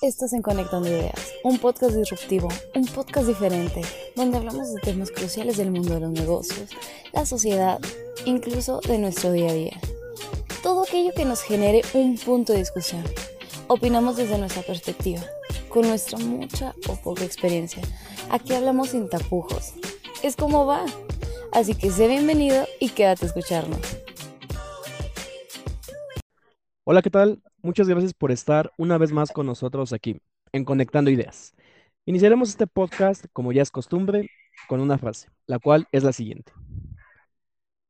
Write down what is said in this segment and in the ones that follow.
Estás en Conectando Ideas, un podcast disruptivo, un podcast diferente, donde hablamos de temas cruciales del mundo de los negocios, la sociedad, incluso de nuestro día a día. Todo aquello que nos genere un punto de discusión. Opinamos desde nuestra perspectiva, con nuestra mucha o poca experiencia. Aquí hablamos sin tapujos. Es como va. Así que sé bienvenido y quédate a escucharnos. Hola, ¿qué tal? Muchas gracias por estar una vez más con nosotros aquí en Conectando Ideas. Iniciaremos este podcast, como ya es costumbre, con una frase, la cual es la siguiente.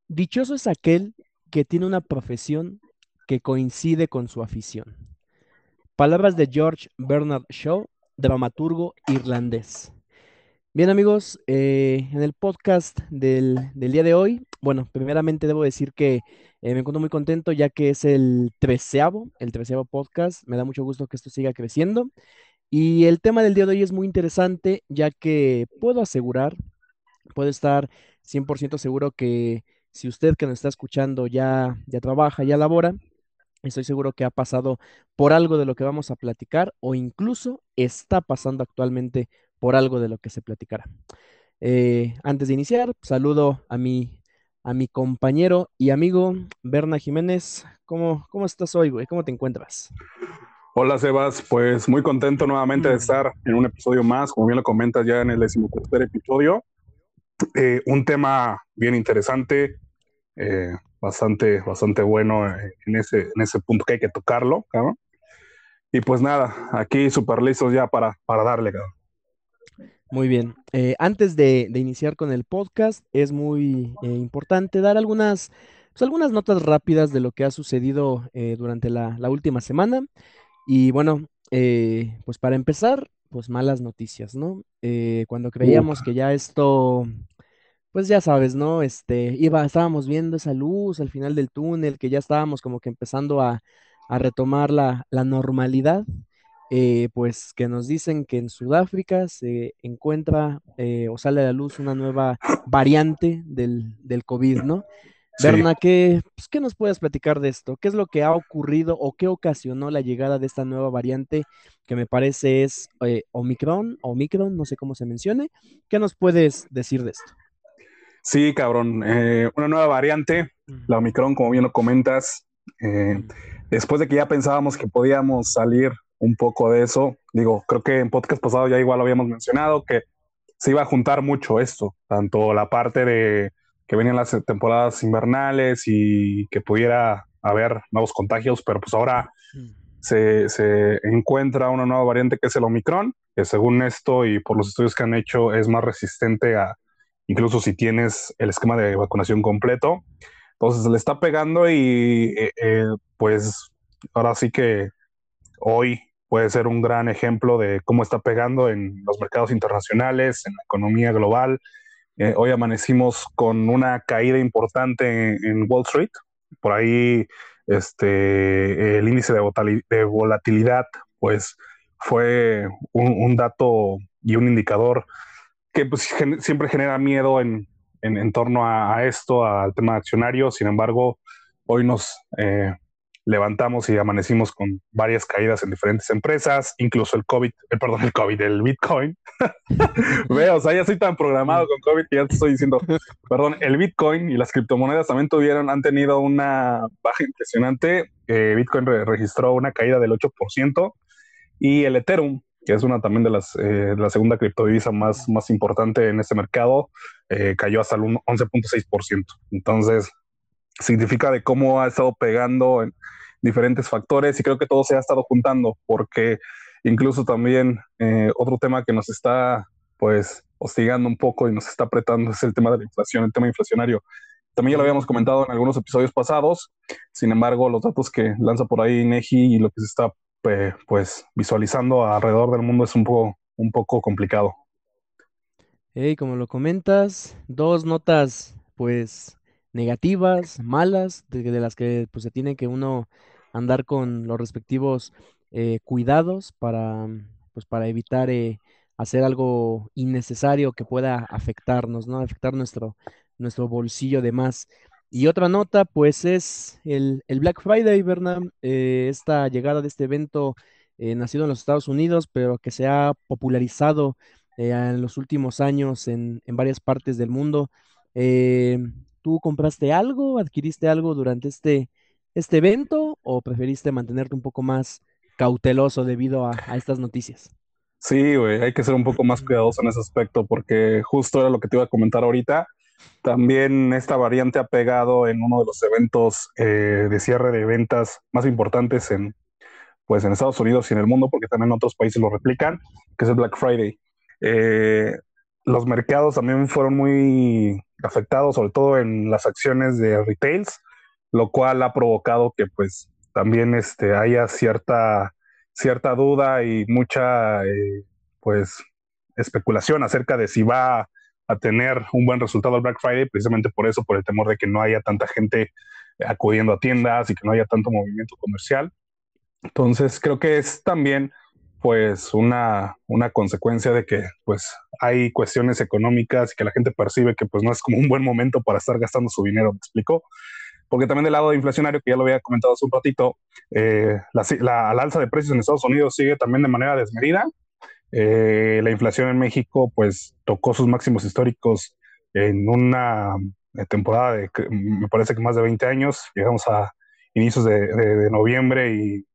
Dichoso es aquel que tiene una profesión que coincide con su afición. Palabras de George Bernard Shaw, dramaturgo irlandés. Bien amigos, eh, en el podcast del, día de hoy, bueno, primeramente debo decir que eh, me encuentro muy contento ya que es el treceavo, el treceavo podcast. Me da mucho gusto que esto siga creciendo. Y el tema del día de hoy es muy interesante ya que puedo asegurar, puedo estar 100% seguro que si usted que nos está escuchando ya, ya trabaja, ya labora, estoy seguro que ha pasado por algo de lo que vamos a platicar o incluso está pasando actualmente por algo de lo que se platicará. Eh, antes de iniciar, saludo a mi a mi compañero y amigo Berna Jiménez. ¿Cómo, cómo estás hoy, güey? ¿Cómo te encuentras? Hola, Sebas. Pues muy contento nuevamente de mm. estar en un episodio más, como bien lo comentas ya en el decimotercer episodio. Eh, un tema bien interesante, eh, bastante, bastante bueno en ese, en ese punto que hay que tocarlo, cabrón. Y pues nada, aquí súper listos ya para, para darle, cabrón. Muy bien. Eh, antes de, iniciar con el podcast, es muy eh, importante dar algunas, pues, algunas notas rápidas de lo que ha sucedido eh, durante la, última semana. Y bueno, pues para empezar, pues malas noticias, ¿no? cuando creíamos que ya esto, pues ya sabes, ¿no? Este, iba, estábamos viendo esa luz al final del túnel, que ya estábamos como que empezando a, retomar la, la normalidad. Eh, pues que nos dicen que en Sudáfrica se encuentra eh, o sale a la luz una nueva variante del, del COVID, ¿no? Berna, ¿qué, pues, ¿qué nos puedes platicar de esto? ¿Qué es lo que ha ocurrido o qué ocasionó la llegada de esta nueva variante que me parece es eh, Omicron, Omicron, no sé cómo se mencione? ¿Qué nos puedes decir de esto? Sí, cabrón, una nueva variante, la Omicron, como bien lo comentas, después de que ya pensábamos que podíamos salir un poco de eso. Digo, creo que en podcast pasado ya igual lo habíamos mencionado, que se iba a juntar mucho esto, tanto la parte de que venían las temporadas invernales y que pudiera haber nuevos contagios, pero pues ahora mm. se, se, encuentra una nueva variante que es el Omicron, que según esto y por los estudios que han hecho es más resistente a, incluso si tienes el esquema de vacunación completo. Entonces le está pegando y eh, eh, pues ahora sí que hoy puede ser un gran ejemplo de cómo está pegando en los mercados internacionales, en la economía global. Eh, hoy amanecimos con una caída importante en, Wall Street. Por ahí este, el índice de, volatilidad pues, fue un, dato y un indicador que pues, siempre genera miedo en, torno a, esto, al tema accionario. Sin embargo, hoy nos eh, levantamos y amanecimos con varias caídas en diferentes empresas, incluso el COVID, eh, perdón, el COVID, el Bitcoin. Veo, o sea, ya soy tan programado con COVID que ya te estoy diciendo, perdón, el Bitcoin y las criptomonedas también tuvieron, han tenido una baja impresionante. Eh, Bitcoin registró una caída del 8% y el Ethereum, que es una también de las, eh, la segunda criptodivisa más, más importante en este mercado, cayó hasta el 11.6%. Entonces, significa de cómo ha estado pegando en, diferentes factores y creo que todo se ha estado juntando porque incluso también eh, otro tema que nos está pues hostigando un poco y nos está apretando es el tema de la inflación, el tema inflacionario. También ya lo habíamos comentado en algunos episodios pasados, sin embargo los datos que lanza por ahí Neji y lo que se está pues visualizando alrededor del mundo es un poco, un poco complicado. Hey, como lo comentas, dos notas pues negativas, malas, de, las que pues, se tiene que uno andar con los respectivos eh, cuidados para, pues, para evitar eh, hacer algo innecesario que pueda afectarnos, ¿no? Afectar nuestro, nuestro bolsillo de más. Y otra nota, pues es el, Black Friday, ¿verdad? Eh, esta llegada de este evento eh, nacido en los Estados Unidos, pero que se ha popularizado eh, en los últimos años en, en varias partes del mundo. ¿Tú compraste algo, adquiriste algo durante este, este evento o preferiste mantenerte un poco más cauteloso debido a, a estas noticias? Sí, güey, hay que ser un poco más cuidadoso en ese aspecto porque justo era lo que te iba a comentar ahorita. También esta variante ha pegado en uno de los eventos eh, de cierre de ventas más importantes en, pues, en Estados Unidos y en el mundo, porque también otros países lo replican, que es el Black Friday. Eh, los mercados también fueron muy afectados, sobre todo en las acciones de retails, lo cual ha provocado que pues también este, haya cierta, cierta duda y mucha eh, pues especulación acerca de si va a tener un buen resultado el Black Friday, precisamente por eso, por el temor de que no haya tanta gente acudiendo a tiendas y que no haya tanto movimiento comercial. Entonces, creo que es también pues una, una consecuencia de que pues hay cuestiones económicas y que la gente percibe que pues no es como un buen momento para estar gastando su dinero, ¿me explico? Porque también del lado inflacionario, que ya lo había comentado hace un ratito, eh, la, la, alza de precios en Estados Unidos sigue también de manera desmedida eh, la inflación en México pues tocó sus máximos históricos en una eh, temporada de, me parece que más de 20 años. Llegamos a inicios de, de, noviembre y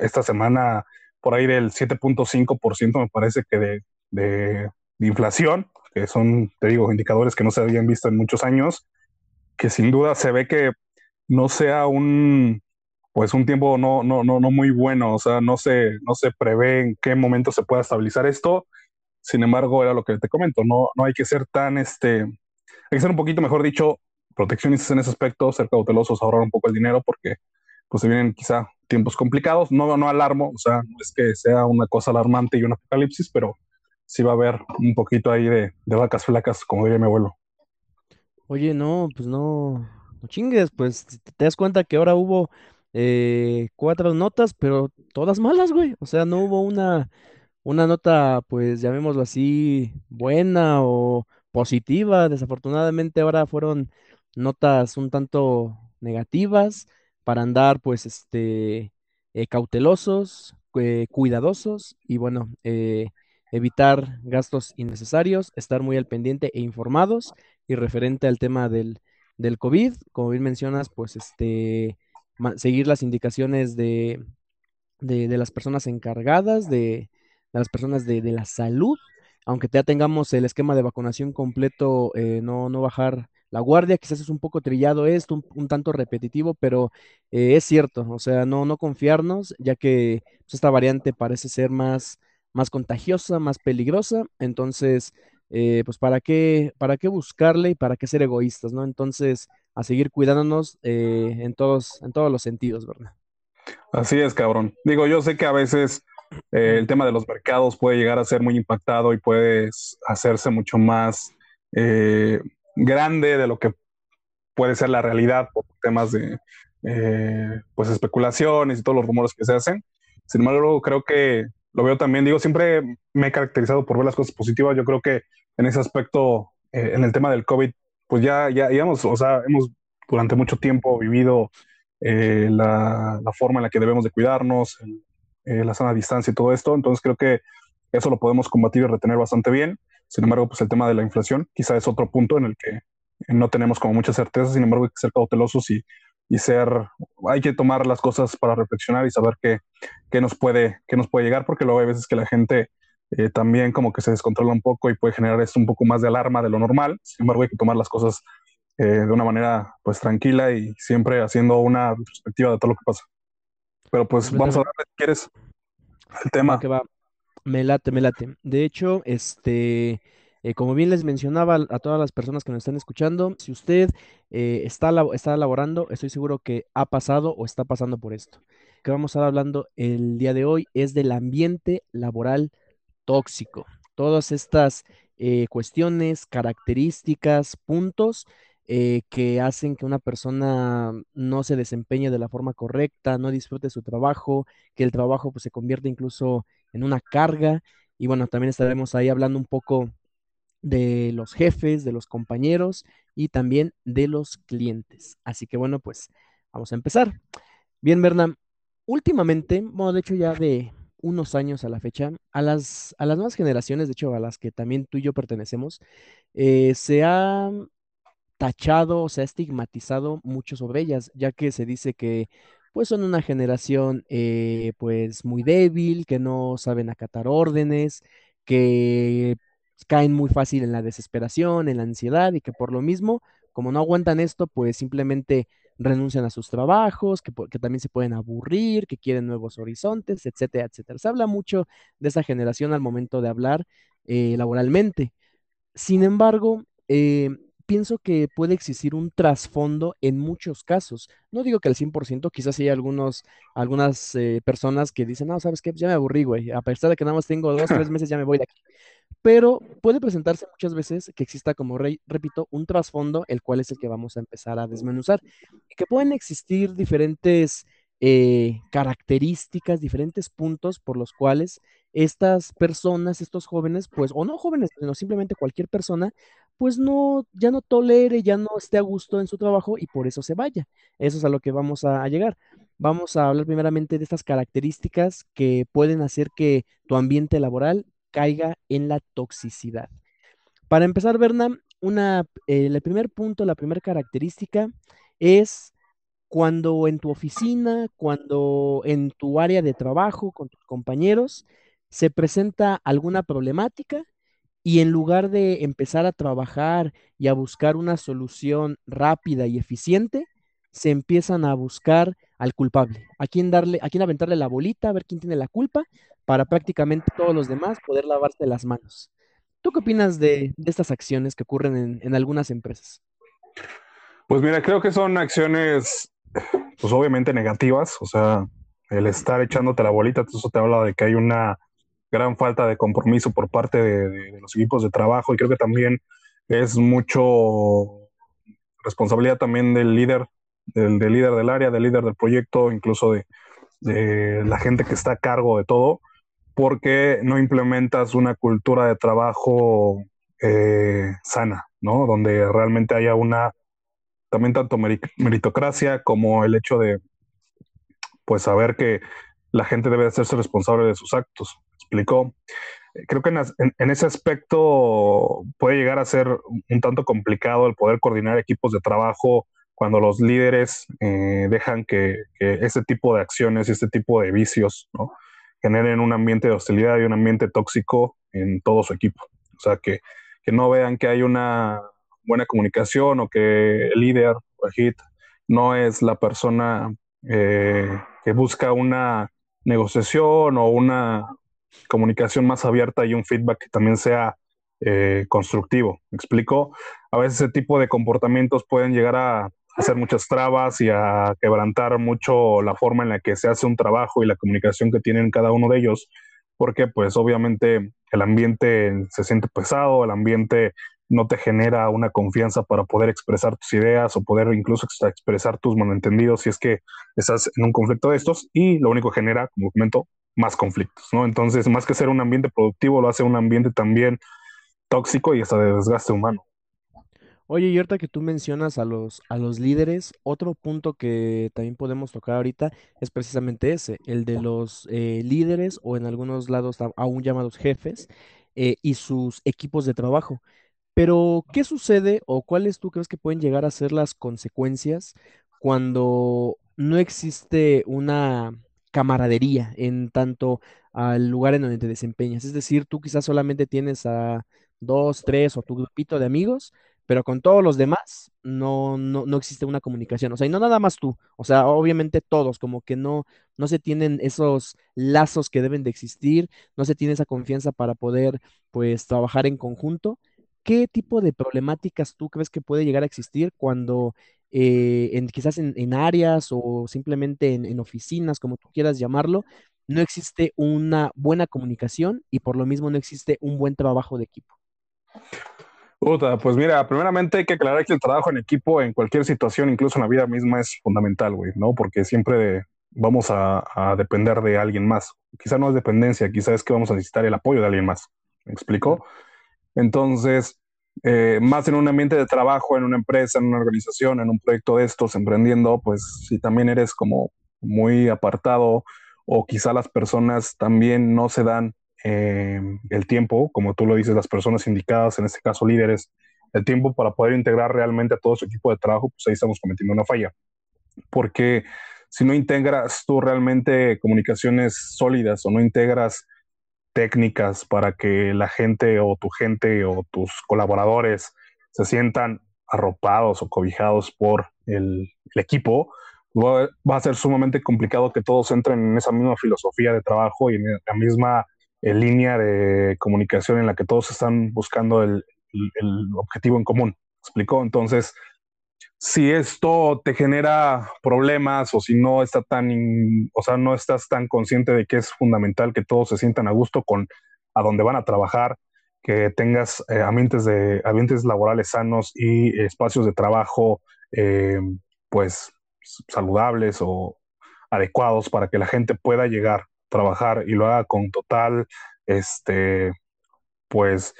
esta semana por ahí del 7.5% me parece que de, de, inflación, que son, te digo, indicadores que no se habían visto en muchos años, que sin duda se ve que no sea un, pues un tiempo no, no, no, no muy bueno, o sea, no se, no se prevé en qué momento se pueda estabilizar esto. Sin embargo, era lo que te comento, no, no hay que ser tan, este, hay que ser un poquito, mejor dicho, proteccionistas en ese aspecto, ser cautelosos, ahorrar un poco el dinero, porque pues se vienen quizá tiempos complicados. No, no alarmo, o sea, no es que sea una cosa alarmante y un apocalipsis, pero sí va a haber un poquito ahí de, vacas flacas, como diría mi abuelo. Oye, no, pues no, no chingues, pues te das cuenta que ahora hubo eh, cuatro notas, pero todas malas, güey. O sea, no hubo una, una nota, pues llamémoslo así, buena o positiva. Desafortunadamente ahora fueron notas un tanto negativas para andar, pues, este, eh, cautelosos, eh, cuidadosos y bueno, eh, evitar gastos innecesarios, estar muy al pendiente e informados y referente al tema del, del COVID, como bien mencionas, pues este seguir las indicaciones de, de, las personas encargadas, de, de las personas de, de, la salud, aunque ya tengamos el esquema de vacunación completo, eh, no, no bajar la guardia, quizás es un poco trillado esto, un, un tanto repetitivo, pero eh, es cierto, o sea, no, no confiarnos, ya que pues, esta variante parece ser más, más contagiosa, más peligrosa, entonces, eh, pues, ¿para qué, ¿para qué buscarle y para qué ser egoístas, no? Entonces, a seguir cuidándonos eh, en, todos, en todos los sentidos, ¿verdad? Así es, cabrón. Digo, yo sé que a veces el tema de los mercados puede llegar a ser muy impactado y puede hacerse mucho más eh, grande de lo que puede ser la realidad por temas de eh, pues especulaciones y todos los rumores que se hacen. Sin embargo, creo que lo veo también, digo, siempre me he caracterizado por ver las cosas positivas. Yo creo que en ese aspecto, eh, en el tema del COVID, pues ya, ya, digamos, o sea, hemos durante mucho tiempo vivido eh, la, la, forma en la que debemos de cuidarnos, eh, la sana distancia y todo esto. Entonces creo que eso lo podemos combatir y retener bastante bien. Sin embargo, pues el tema de la inflación quizá es otro punto en el que no tenemos como mucha certeza. Sin embargo, hay que ser cautelosos y, y ser, hay que tomar las cosas para reflexionar y saber qué, qué, nos, puede, qué nos puede llegar, porque luego hay veces que la gente eh, también como que se descontrola un poco y puede generar esto un poco más de alarma de lo normal. Sin embargo, hay que tomar las cosas eh, de una manera pues tranquila y siempre haciendo una perspectiva de todo lo que pasa. Pero pues vamos a darle, si quieres, el tema. Que va. Me late, me late. De hecho, este, eh, como bien les mencionaba a todas las personas que nos están escuchando, si usted eh, está, está elaborando, estoy seguro que ha pasado o está pasando por esto. Que vamos a estar hablando el día de hoy es del ambiente laboral tóxico. Todas estas eh, cuestiones, características, puntos eh, que hacen que una persona no se desempeñe de la forma correcta, no disfrute su trabajo, que el trabajo pues, se convierte incluso en una carga. Y bueno, también estaremos ahí hablando un poco de los jefes, de los compañeros y también de los clientes. Así que bueno, pues vamos a empezar. Bien, Berna, últimamente, bueno, de hecho ya de, unos años a la fecha, a las, a las nuevas generaciones, de hecho, a las que también tú y yo pertenecemos, eh, se ha tachado, se ha estigmatizado mucho sobre ellas, ya que se dice que pues son una generación eh, pues muy débil, que no saben acatar órdenes, que caen muy fácil en la desesperación, en la ansiedad y que por lo mismo, como no aguantan esto, pues simplemente renuncian a sus trabajos, que, también se pueden aburrir, que quieren nuevos horizontes, etcétera, etcétera. Se habla mucho de esa generación al momento de hablar eh, laboralmente. Sin embargo, eh, pienso que puede existir un trasfondo en muchos casos. No digo que al 100%, quizás hay algunos, algunas eh, personas que dicen, no, ¿sabes qué? Pues ya me aburrí, güey. A pesar de que nada más tengo dos, tres meses, ya me voy de aquí. Pero puede presentarse muchas veces que exista, como repito, un trasfondo, el cual es el que vamos a empezar a desmenuzar. Y que pueden existir diferentes eh, características, diferentes puntos por los cuales estas personas, estos jóvenes, pues, o no jóvenes, sino simplemente cualquier persona, pues no, ya no tolere, ya no esté a gusto en su trabajo y por eso se vaya. Eso es a lo que vamos a, llegar. Vamos a hablar primeramente de estas características que pueden hacer que tu ambiente laboral caiga en la toxicidad. Para empezar, Berna, una, el primer punto, la primera característica es cuando en tu oficina, cuando en tu área de trabajo con tus compañeros se presenta alguna problemática y en lugar de empezar a trabajar y a buscar una solución rápida y eficiente, se empiezan a buscar al culpable, a quién darle, a quién aventarle la bolita, a ver quién tiene la culpa, para prácticamente todos los demás poder lavarse las manos. ¿Tú qué opinas de, estas acciones que ocurren en, en algunas empresas? Pues mira, creo que son acciones pues obviamente negativas, o sea, el estar echándote la bolita, eso te habla de que hay una gran falta de compromiso por parte de, los equipos de trabajo y creo que también es mucho responsabilidad también del líder, del, líder del área, del líder del proyecto, incluso de, la gente que está a cargo de todo, porque no implementas una cultura de trabajo eh, sana, ¿no? Donde realmente haya una también tanto meritocracia como el hecho de pues saber que la gente debe hacerse responsable de sus actos. ¿Explicó? Eh, creo que en, ese aspecto puede llegar a ser un tanto complicado el poder coordinar equipos de trabajo cuando los líderes eh, dejan que, ese tipo de acciones y este tipo de vicios generen un ambiente de hostilidad y un ambiente tóxico en todo su equipo. O sea, que, que no vean que hay una buena comunicación o que el líder o el hit no es la persona eh, que busca una negociación o una comunicación más abierta y un feedback que también sea eh, constructivo. ¿Me explico? A veces ese tipo de comportamientos pueden llegar a hacer muchas trabas y a quebrantar mucho la forma en la que se hace un trabajo y la comunicación que tienen cada uno de ellos, porque pues obviamente el ambiente se siente pesado, el ambiente no te genera una confianza para poder expresar tus ideas o poder incluso expresar tus malentendidos si es que estás en un conflicto de estos y lo único que genera, como comento, más conflictos, ¿no? Entonces, más que ser un ambiente productivo, lo hace un ambiente también tóxico y hasta de desgaste humano. Oye, y ahorita que tú mencionas a los, a los líderes, otro punto que también podemos tocar ahorita es precisamente ese, el de los eh, líderes o en algunos lados aún llamados jefes eh, y sus equipos de trabajo. Pero, ¿qué sucede o cuáles tú crees que pueden llegar a ser las consecuencias cuando no existe una camaradería en tanto al lugar en donde te desempeñas? Es decir, tú quizás solamente tienes a dos, tres o tu grupito de amigos, pero con todos los demás no, no, no existe una comunicación. O sea, y no nada más tú, o sea, obviamente todos, como que no, no se tienen esos lazos que deben de existir, no se tiene esa confianza para poder, pues, trabajar en conjunto. ¿qué tipo de problemáticas tú crees que puede llegar a existir cuando eh, en, quizás en, áreas o simplemente en, oficinas, como tú quieras llamarlo, no existe una buena comunicación y por lo mismo no existe un buen trabajo de equipo? Puta, pues mira, primeramente hay que aclarar que el trabajo en equipo en cualquier situación, incluso en la vida misma, es fundamental, güey, ¿no? Porque siempre vamos a, a, depender de alguien más. Quizá no es dependencia, quizá es que vamos a necesitar el apoyo de alguien más. ¿Me explico? Entonces, eh, más en un ambiente de trabajo, en una empresa, en una organización, en un proyecto de estos, emprendiendo, pues si también eres como muy apartado o quizá las personas también no se dan eh, el tiempo, como tú lo dices, las personas indicadas, en este caso líderes, el tiempo para poder integrar realmente a todo su equipo de trabajo, pues ahí estamos cometiendo una falla. Porque si no integras tú realmente comunicaciones sólidas o no integras técnicas para que la gente o tu gente o tus colaboradores se sientan arropados o cobijados por el, equipo, va, a ser sumamente complicado que todos entren en esa misma filosofía de trabajo y en la misma eh, línea de comunicación en la que todos están buscando el, objetivo en común. ¿Explicó? Entonces, si esto te genera problemas o si no está tan, o sea, no estás tan consciente de que es fundamental que todos se sientan a gusto con a dónde van a trabajar, que tengas eh, ambientes de ambientes laborales sanos y espacios de trabajo, eh, pues saludables o adecuados para que la gente pueda llegar a trabajar y lo haga con total, este, pues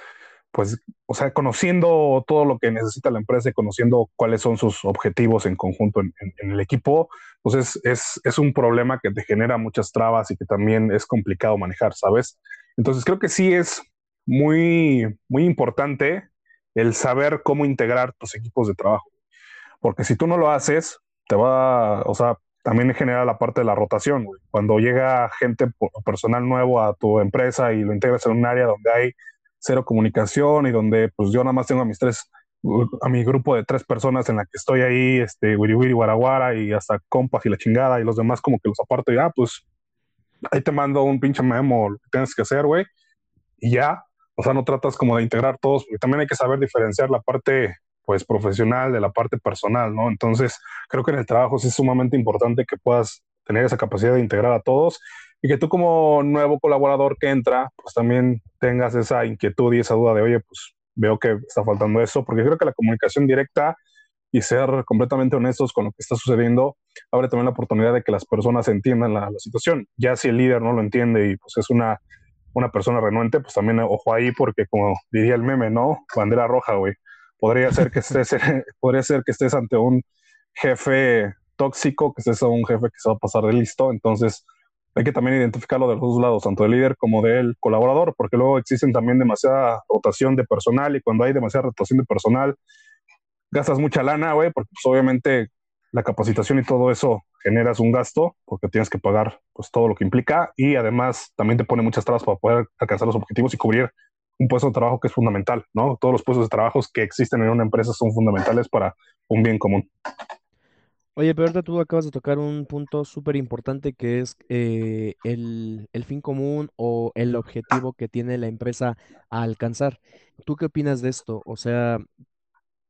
pues, o sea, conociendo todo lo que necesita la empresa y conociendo cuáles son sus objetivos en conjunto en, el equipo, pues es, un problema que te genera muchas trabas y que también es complicado manejar, ¿sabes? Entonces creo que sí es muy, muy importante el saber cómo integrar tus equipos de trabajo, porque si tú no lo haces, te va, o sea, también genera la parte de la rotación. Cuando llega gente, personal nuevo a tu empresa y lo integras en un área donde hay cero comunicación y donde pues yo nada más tengo a mis tres, a mi grupo de tres personas en la que estoy ahí, este, wiri wiri, guaraguara y hasta compas y la chingada y los demás como que los aparto y ah, pues ahí te mando un pinche memo, lo que tienes que hacer, güey, y ya, o sea, no tratas como de integrar todos, porque también hay que saber diferenciar la parte pues profesional de la parte personal, ¿no? Entonces, creo que en el trabajo sí es sumamente importante que puedas tener esa capacidad de integrar a todos y que tú como nuevo colaborador que entra, pues también tengas esa inquietud y esa duda de, oye, pues veo que está faltando eso, porque creo que la comunicación directa y ser completamente honestos con lo que está sucediendo abre también la oportunidad de que las personas entiendan la, situación. Ya si el líder no lo entiende y pues es una, una persona renuente, pues también ojo ahí, porque como diría el meme, ¿no? Bandera roja, güey. Podría ser que estés, podría ser que estés ante un jefe tóxico, que estés a un jefe que se va a pasar de listo, entonces hay que también identificarlo de los dos lados, tanto del líder como del colaborador, porque luego existen también demasiada rotación de personal y cuando hay demasiada rotación de personal, gastas mucha lana, güey, porque pues, obviamente la capacitación y todo eso generas un gasto porque tienes que pagar pues todo lo que implica y además también te pone muchas trabas para poder alcanzar los objetivos y cubrir un puesto de trabajo que es fundamental, ¿no? Todos los puestos de trabajo que existen en una empresa son fundamentales para un bien común. Oye, pero ahorita tú acabas de tocar un punto súper importante que es eh, el, fin común o el objetivo que tiene la empresa a alcanzar. ¿Tú qué opinas de esto? O sea,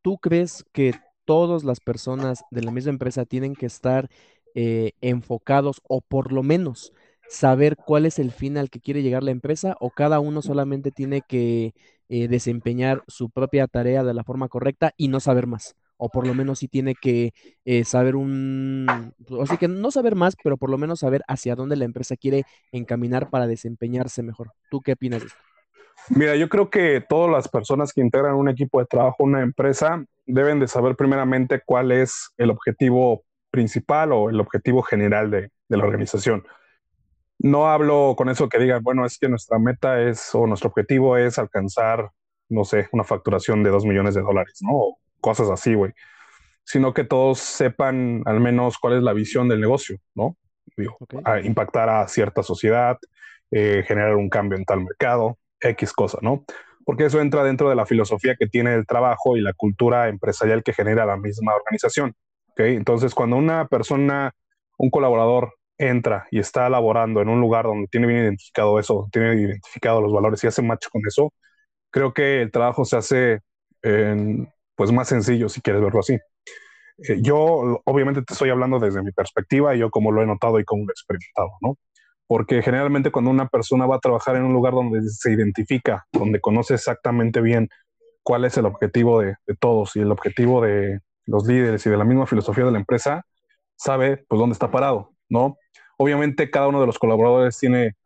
¿tú crees que todas las personas de la misma empresa tienen que estar eh, enfocados o por lo menos saber cuál es el fin al que quiere llegar la empresa o cada uno solamente tiene que eh, desempeñar su propia tarea de la forma correcta y no saber más? O por lo menos sí tiene que eh, saber un, así que no saber más, pero por lo menos saber hacia dónde la empresa quiere encaminar para desempeñarse mejor. ¿Tú qué opinas de esto? Mira, yo creo que todas las personas que integran un equipo de trabajo, una empresa, deben de saber primeramente cuál es el objetivo principal o el objetivo general de, de la organización. No hablo con eso que digan, bueno, es que nuestra meta es o nuestro objetivo es alcanzar, no sé, una facturación de dos millones de dólares, ¿no? Cosas así, güey, sino que todos sepan al menos cuál es la visión del negocio, ¿no? impactar a cierta sociedad, eh, generar un cambio en tal mercado, X cosa, ¿no? Porque eso entra dentro de la filosofía que tiene el trabajo y la cultura empresarial que genera la misma organización. ¿okay? Entonces, cuando una persona, un colaborador entra y está laborando en un lugar donde tiene bien identificado eso, tiene identificado los valores y hace match con eso, creo que el trabajo se hace en, pues más sencillo si quieres verlo así. Eh, yo obviamente te estoy hablando desde mi perspectiva, y yo como lo he notado y como lo he experimentado, ¿no? Porque generalmente cuando una persona va a trabajar en un lugar donde se identifica, donde conoce exactamente bien cuál es el objetivo de, todos y el objetivo de los líderes y de la misma filosofía de la empresa, sabe pues dónde está parado, ¿no? Obviamente cada uno de los colaboradores tiene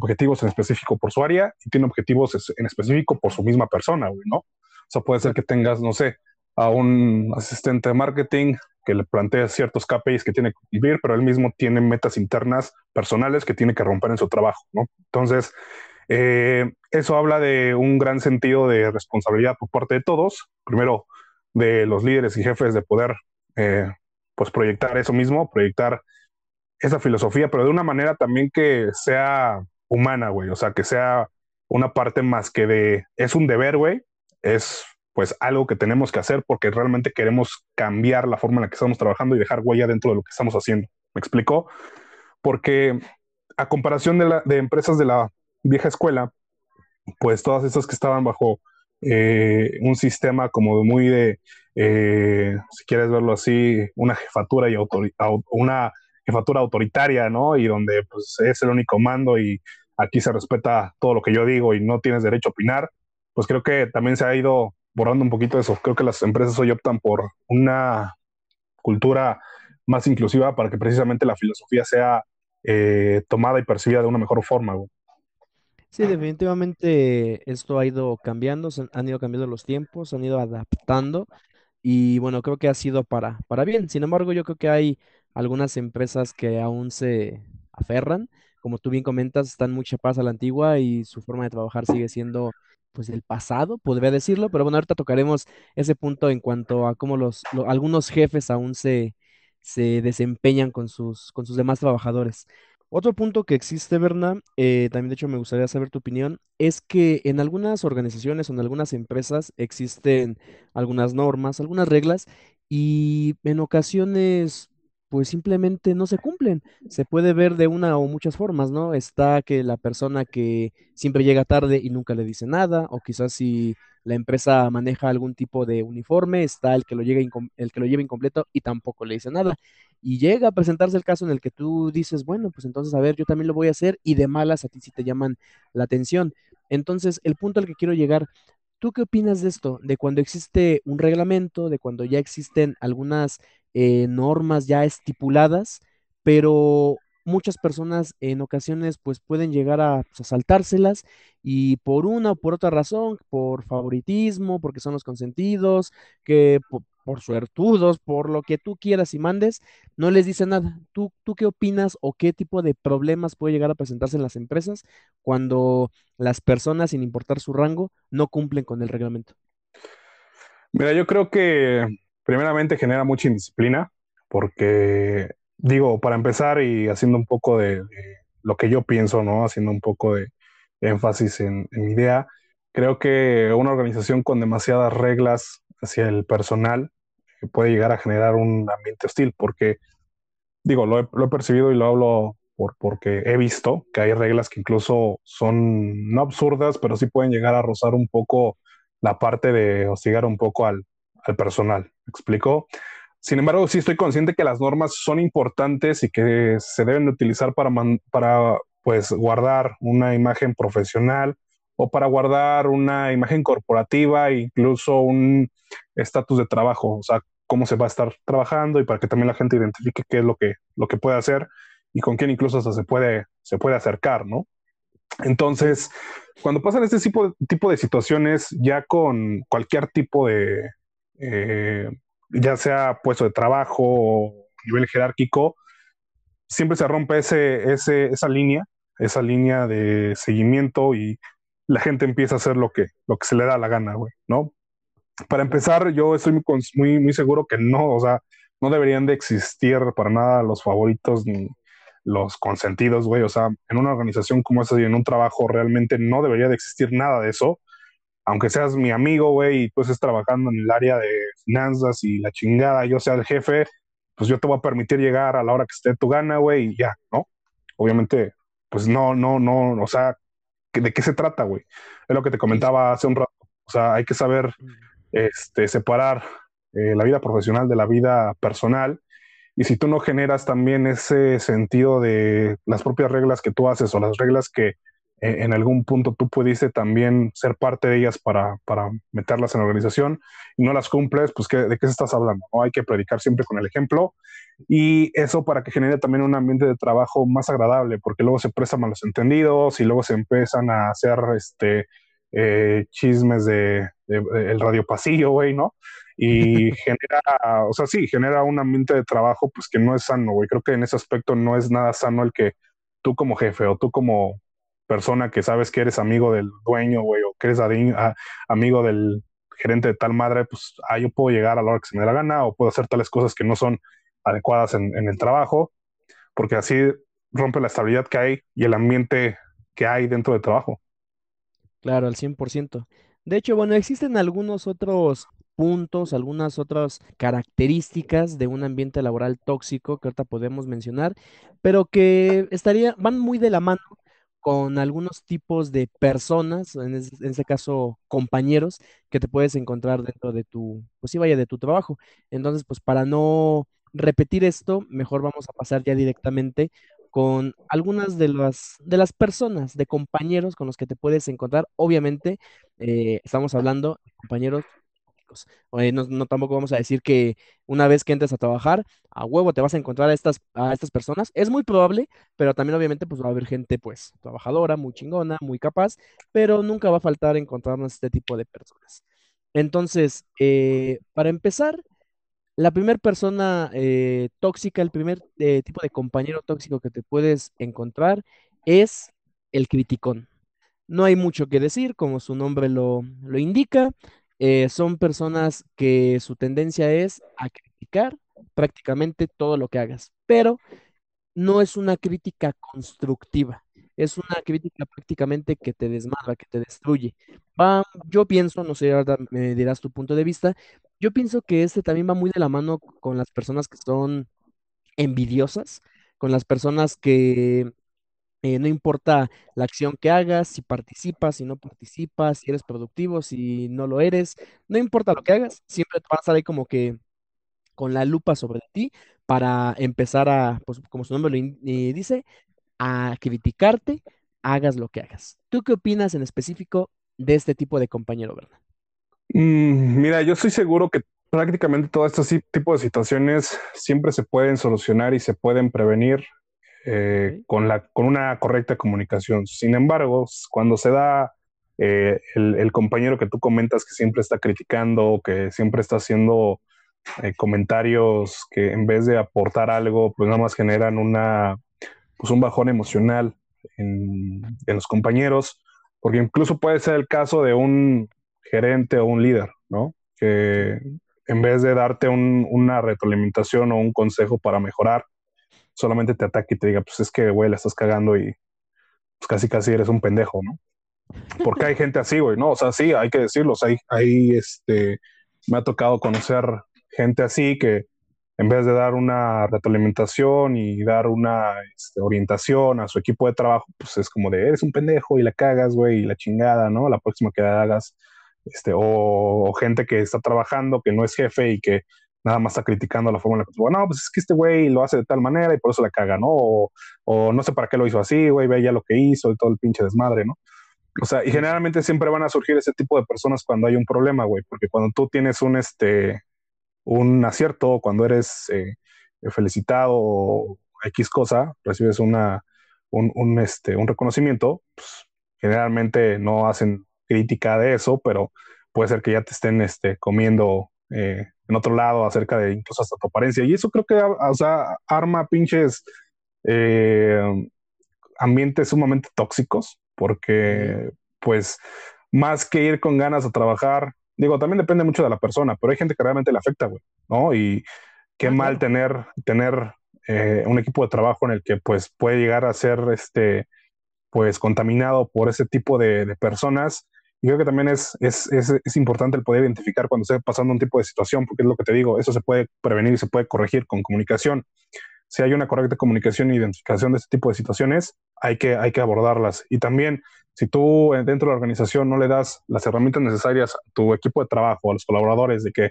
objetivos en específico por su área y tiene objetivos en específico por su misma persona, ¿no? O sea, puede ser que tengas, no sé, a un asistente de marketing que le plantea ciertos KPIs que tiene que cumplir, pero él mismo tiene metas internas personales que tiene que romper en su trabajo, ¿no? Entonces, eh, eso habla de un gran sentido de responsabilidad por parte de todos, primero de los líderes y jefes de poder, eh, pues, proyectar eso mismo, proyectar esa filosofía, pero de una manera también que sea humana, güey, o sea, que sea una parte más que de, es un deber, güey, es pues algo que tenemos que hacer porque realmente queremos cambiar la forma en la que estamos trabajando y dejar huella dentro de lo que estamos haciendo. ¿Me explico? Porque a comparación de, la, de empresas de la vieja escuela, pues todas esas que estaban bajo eh, un sistema como muy de, eh, si quieres verlo así, una jefatura y una jefatura autoritaria, ¿no? Y donde pues es el único mando y aquí se respeta todo lo que yo digo y no tienes derecho a opinar, pues creo que también se ha ido borrando un poquito eso. Creo que las empresas hoy optan por una cultura más inclusiva para que precisamente la filosofía sea eh, tomada y percibida de una mejor forma. Sí, definitivamente esto ha ido cambiando, han ido cambiando los tiempos, han ido adaptando y bueno, creo que ha sido para, para bien. Sin embargo, yo creo que hay algunas empresas que aún se aferran, como tú bien comentas, están muy chapadas a la antigua y su forma de trabajar sigue siendo pues del pasado, podría decirlo, pero bueno, ahorita tocaremos ese punto en cuanto a cómo los, algunos jefes aún se, se desempeñan con sus, con sus demás trabajadores. Otro punto que existe, Berna, eh, también de hecho me gustaría saber tu opinión, es que en algunas organizaciones o en algunas empresas existen algunas normas, algunas reglas y en ocasiones pues simplemente no se cumplen. Se puede ver de una o muchas formas, ¿no? Está que la persona que siempre llega tarde y nunca le dice nada, o quizás si la empresa maneja algún tipo de uniforme, está el que lo, el que lo lleva incompleto y tampoco le dice nada. Y llega a presentarse el caso en el que tú dices, bueno, pues entonces, a ver, yo también lo voy a hacer y de malas a ti sí te llaman la atención. Entonces, el punto al que quiero llegar, ¿tú qué opinas de esto? De cuando existe un reglamento, de cuando ya existen algunas eh, normas ya estipuladas, pero muchas personas en ocasiones pues pueden llegar a, pues, saltárselas y por una o por otra razón, por favoritismo, porque son los consentidos, que por, suertudos, por lo que tú quieras y mandes, no les dice nada. ¿Tú, ¿Tú qué opinas o qué tipo de problemas puede llegar a presentarse en las empresas cuando las personas, sin importar su rango, no cumplen con el reglamento? Mira, yo creo que primeramente genera mucha indisciplina, porque digo, para empezar y haciendo un poco de, lo que yo pienso, ¿no? Haciendo un poco de énfasis en, mi idea, creo que una organización con demasiadas reglas hacia el personal puede llegar a generar un ambiente hostil, porque digo, lo he, percibido y lo hablo por, porque he visto que hay reglas que incluso son no absurdas, pero sí pueden llegar a rozar un poco la parte de hostigar un poco al, al personal. ¿Me explico? Sin embargo, sí estoy consciente que las normas son importantes y que se deben utilizar para, para pues, guardar una imagen profesional o para guardar una imagen corporativa incluso un estatus de trabajo, o sea, cómo se va a estar trabajando y para que también la gente identifique qué es lo que, lo que puede hacer y con quién incluso se, puede, se puede acercar, ¿no? Entonces, cuando pasan este tipo, tipo de situaciones, ya con cualquier tipo de, eh, ya sea puesto de trabajo o nivel jerárquico, siempre se rompe ese, esa línea, esa línea de seguimiento y la gente empieza a hacer lo que, lo que se le da la gana, güey, ¿no? Para empezar, yo estoy muy, muy, seguro que no, o sea, no deberían de existir para nada los favoritos ni los consentidos, güey. O sea, en una organización como esa y en un trabajo realmente no debería de existir nada de eso aunque seas mi amigo, güey, y tú estés trabajando en el área de finanzas y la chingada, yo sea el jefe, pues yo te voy a permitir llegar a la hora que esté tu gana, güey, y ya, ¿no? Obviamente, pues no, no, no, o sea, ¿de qué se trata, güey? Es lo que te comentaba hace un rato. O sea, hay que saber este, separar eh, la vida profesional de la vida personal. Y si tú no generas también ese sentido de las propias reglas que tú haces o las reglas que eh, en algún punto tú pudiste también ser parte de ellas para, para meterlas en la organización y no las cumples, pues ¿de qué estás hablando? ¿no? Hay que predicar siempre con el ejemplo y eso para que genere también un ambiente de trabajo más agradable, porque luego se prestan malos entendidos y luego se empiezan a hacer este, eh, chismes de, el radio pasillo, güey, ¿no? Y genera, o sea, sí, genera un ambiente de trabajo, pues que no es sano, güey. Creo que en ese aspecto no es nada sano el que tú como jefe o tú como persona que sabes que eres amigo del dueño, güey, o que eres amigo del gerente de tal madre, pues ah, yo puedo llegar a la hora que se me dé la gana o puedo hacer tales cosas que no son adecuadas en, en el trabajo, porque así rompe la estabilidad que hay y el ambiente que hay dentro del trabajo. Claro, al 100%. De hecho, bueno, existen algunos otros puntos, algunas otras características de un ambiente laboral tóxico que ahorita podemos mencionar, pero que estaría, van muy de la mano con algunos tipos de personas, en, este caso compañeros, que te puedes encontrar dentro de tu, pues sí, vaya, de tu trabajo. Entonces, pues para no repetir esto, mejor vamos a pasar ya directamente con algunas de las, de las personas, de compañeros con los que te puedes encontrar. Obviamente, eh, estamos hablando de compañeros no, tampoco vamos a decir que una vez que entres a trabajar, a huevo te vas a encontrar a estas, a estas personas. Es muy probable, pero también obviamente pues va a haber gente pues trabajadora, muy chingona, muy capaz, pero nunca va a faltar encontrarnos este tipo de personas. Entonces, eh, para empezar, la primera persona eh, tóxica, el primer eh, tipo de compañero tóxico que te puedes encontrar es el criticón. No hay mucho que decir, como su nombre lo, lo indica. Eh, son personas que su tendencia es a criticar prácticamente todo lo que hagas, pero no es una crítica constructiva, es una crítica prácticamente que te desmadra, que te destruye. yo pienso, no sé, ahora me dirás tu punto de vista, yo pienso que este también va muy de la mano con las personas que son envidiosas, con las personas que eh, no importa la acción que hagas, si participas, si no participas, si eres productivo, si no lo eres, no importa lo que hagas, siempre te a estar ahí como que con la lupa sobre ti para empezar a, pues como su nombre lo eh, dice, a criticarte, hagas lo que hagas. ¿Tú qué opinas en específico de este tipo de compañero, verdad? Mm, mira, yo estoy seguro que prácticamente todo este tipo de situaciones siempre se pueden solucionar y se pueden prevenir eh, con, la, con una correcta comunicación. Sin embargo, cuando se da eh, el, compañero que tú comentas que siempre está criticando, que siempre está haciendo eh, comentarios que en vez de aportar algo, pues nada más generan una, pues un bajón emocional en, los compañeros, porque incluso puede ser el caso de un gerente o un líder, ¿no? Que en vez de darte una retroalimentación o un consejo para mejorar, solamente te ataque y te diga, pues es que, güey, la estás cagando y pues casi casi eres un pendejo, ¿no? Porque hay gente así, güey, ¿no? O sea, sí, hay que decirlo, o sea, hay, este, me ha tocado conocer gente así que en vez de dar una retroalimentación y dar una este, orientación a su equipo de trabajo, pues es como de, eres un pendejo y la cagas, güey, y la chingada, ¿no? La próxima que hagas, este, o, o gente que está trabajando, que no es jefe y que nada más está criticando la forma en la que, no, pues es que este güey lo hace de tal manera y por eso la caga, ¿no? O, no sé para qué lo hizo así, güey, ve ya lo que hizo y todo el pinche desmadre, ¿no? O sea, y generalmente siempre van a surgir ese tipo de personas cuando hay un problema, güey, porque cuando tú tienes un, este, un acierto, cuando eres eh, felicitado o X cosa, recibes una, un, este, un reconocimiento, pues generalmente no hacen crítica de eso, pero puede ser que ya te estén este, comiendo eh, en otro lado acerca de incluso hasta tu apariencia. Y eso creo que o sea, arma pinches eh, ambientes sumamente tóxicos, porque pues más que ir con ganas a trabajar, digo, también depende mucho de la persona, pero hay gente que realmente le afecta, güey, ¿no? Y qué ah, mal tener, tener eh, un equipo de trabajo en el que pues puede llegar a ser este pues contaminado por ese tipo de, de personas y creo que también es, es, es, es, importante el poder identificar cuando esté pasando un tipo de situación, porque es lo que te digo, eso se puede prevenir y se puede corregir con comunicación. Si hay una correcta comunicación e identificación de este tipo de situaciones, hay que, hay que abordarlas. Y también, si tú eh, dentro de la organización no le das las herramientas necesarias a tu equipo de trabajo, a los colaboradores, de que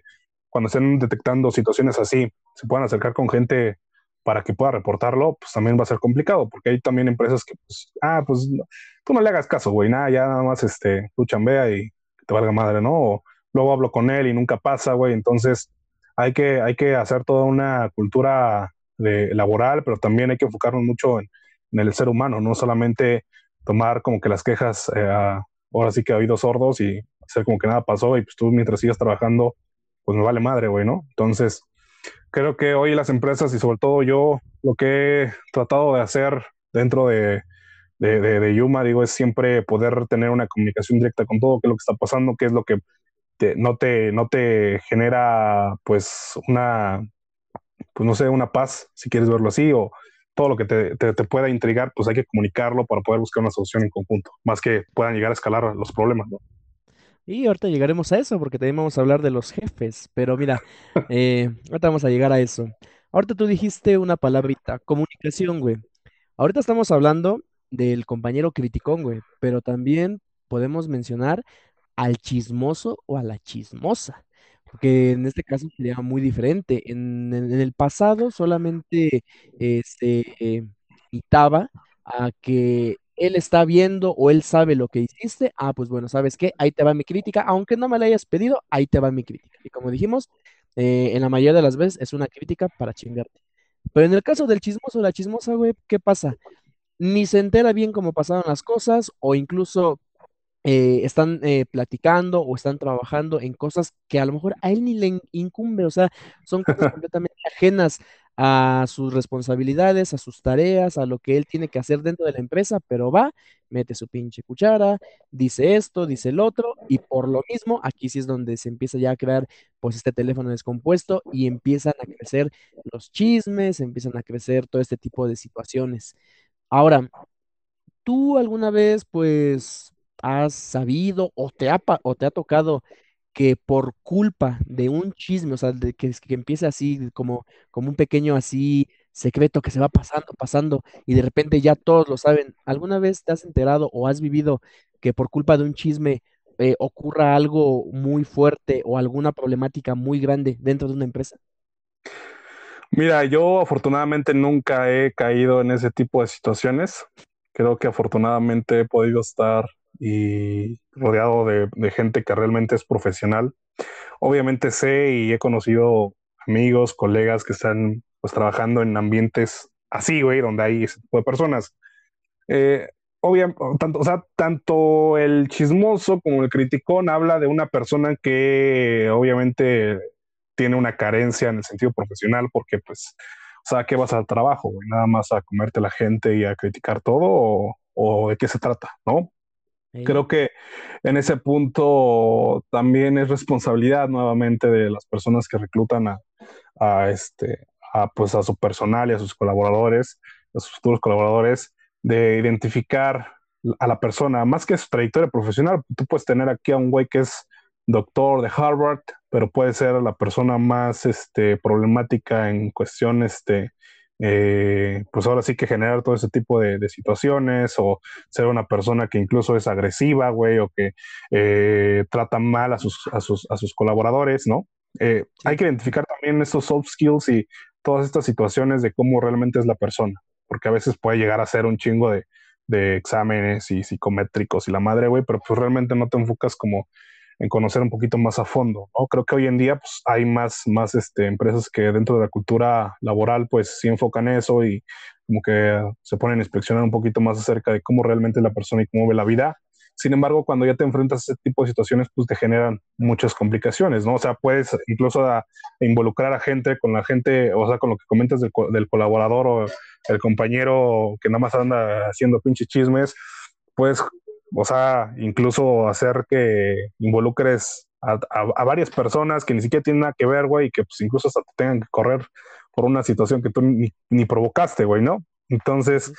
cuando estén detectando situaciones así, se puedan acercar con gente para que pueda reportarlo, pues también va a ser complicado, porque hay también empresas que, pues, ah, pues tú no le hagas caso, güey, nada, ya nada más este, tú chambea y te valga madre, ¿no? O luego hablo con él y nunca pasa, güey, entonces hay que, hay que hacer toda una cultura de, laboral, pero también hay que enfocarnos mucho en, el ser humano, no solamente tomar como que las quejas, eh, ahora sí que ha habido sordos y hacer como que nada pasó y pues tú mientras sigas trabajando, pues me vale madre, güey, ¿no? Entonces, creo que hoy las empresas y sobre todo yo, lo que he tratado de hacer dentro de, de, Yuma, digo, es siempre poder tener una comunicación directa con todo, qué es lo que está pasando, qué es lo que no, te, no te genera, pues, una, pues, no sé, una paz, si quieres verlo así, o todo lo que te, te, pueda intrigar, pues hay que comunicarlo para poder buscar una solución en conjunto, más que puedan llegar a escalar los problemas, ¿no? Y ahorita llegaremos a eso, porque también vamos a hablar de los jefes, pero mira, eh, ahorita vamos a llegar a eso. Ahorita tú dijiste una palabrita, comunicación, güey. Ahorita estamos hablando del compañero criticón, güey, pero también podemos mencionar al chismoso o a la chismosa, porque en este caso sería muy diferente. En, el pasado solamente eh, se a que él está viendo o él sabe lo que hiciste, ah, pues bueno, ¿sabes qué? Ahí te va mi crítica, aunque no me la hayas pedido, ahí te va mi crítica. Y como dijimos, eh, en la mayoría de las veces es una crítica para chingarte. Pero en el caso del chismoso o la chismosa, güey, ¿qué pasa? Ni se entera bien cómo pasaron las cosas o incluso eh, están eh, platicando o están trabajando en cosas que a lo mejor a él ni le incumbe, o sea, son cosas completamente ajenas a sus responsabilidades, a sus tareas, a lo que él tiene que hacer dentro de la empresa, pero va, mete su pinche cuchara, dice esto, dice el otro, y por lo mismo, aquí sí es donde se empieza ya a crear pues este teléfono descompuesto y empiezan a crecer los chismes, empiezan a crecer todo este tipo de situaciones. Ahora, ¿tú alguna vez pues has sabido o te ha, o te ha tocado que por culpa de un chisme, o sea, de que, que empiece así como, como un pequeño así secreto que se va pasando, pasando y de repente ya todos lo saben. ¿Alguna vez te has enterado o has vivido que por culpa de un chisme eh, ocurra algo muy fuerte o alguna problemática muy grande dentro de una empresa? Mira, yo afortunadamente nunca he caído en ese tipo de situaciones. Creo que afortunadamente he podido estar y rodeado de, gente que realmente es profesional. Obviamente sé y he conocido amigos, colegas que están pues trabajando en ambientes así, güey, donde hay ese tipo de personas. Eh, tanto, o sea, tanto el chismoso como el criticón habla de una persona que obviamente tiene una carencia en el sentido profesional porque pues, o sea, ¿qué vas al trabajo, güey? Nada más a comerte la gente y a criticar todo o, o de qué se trata, ¿no? Creo que en ese punto también es responsabilidad nuevamente de las personas que reclutan a, este, a, pues a su personal y a sus colaboradores, a sus futuros colaboradores, de identificar a la persona, más que su trayectoria profesional. Tú puedes tener aquí a un güey que es doctor de Harvard, pero puede ser la persona más este, problemática en cuestión este, eh, pues ahora sí que generar todo ese tipo de, situaciones o ser una persona que incluso es agresiva, güey, o que eh, trata mal a sus, a sus, a sus colaboradores, ¿no? Eh, hay que identificar también estos soft skills y todas estas situaciones de cómo realmente es la persona, porque a veces puede llegar a ser un chingo de, de exámenes y psicométricos y la madre, güey, pero pues realmente no te enfocas como en conocer un poquito más a fondo. ¿no? Creo que hoy en día pues, hay más, más este, empresas que dentro de la cultura laboral pues sí enfocan eso y como que se ponen a inspeccionar un poquito más acerca de cómo realmente la persona y cómo ve la vida. Sin embargo, cuando ya te enfrentas a ese tipo de situaciones, pues te generan muchas complicaciones, ¿no? O sea, puedes incluso involucrar a gente con la gente, o sea, con lo que comentas del, del colaborador o el compañero que nada más anda haciendo pinches chismes, puedes o sea, incluso hacer que involucres a, varias personas que ni siquiera tienen nada que ver, güey, y que pues incluso hasta te tengan que correr por una situación que tú ni, provocaste, güey, ¿no? Entonces,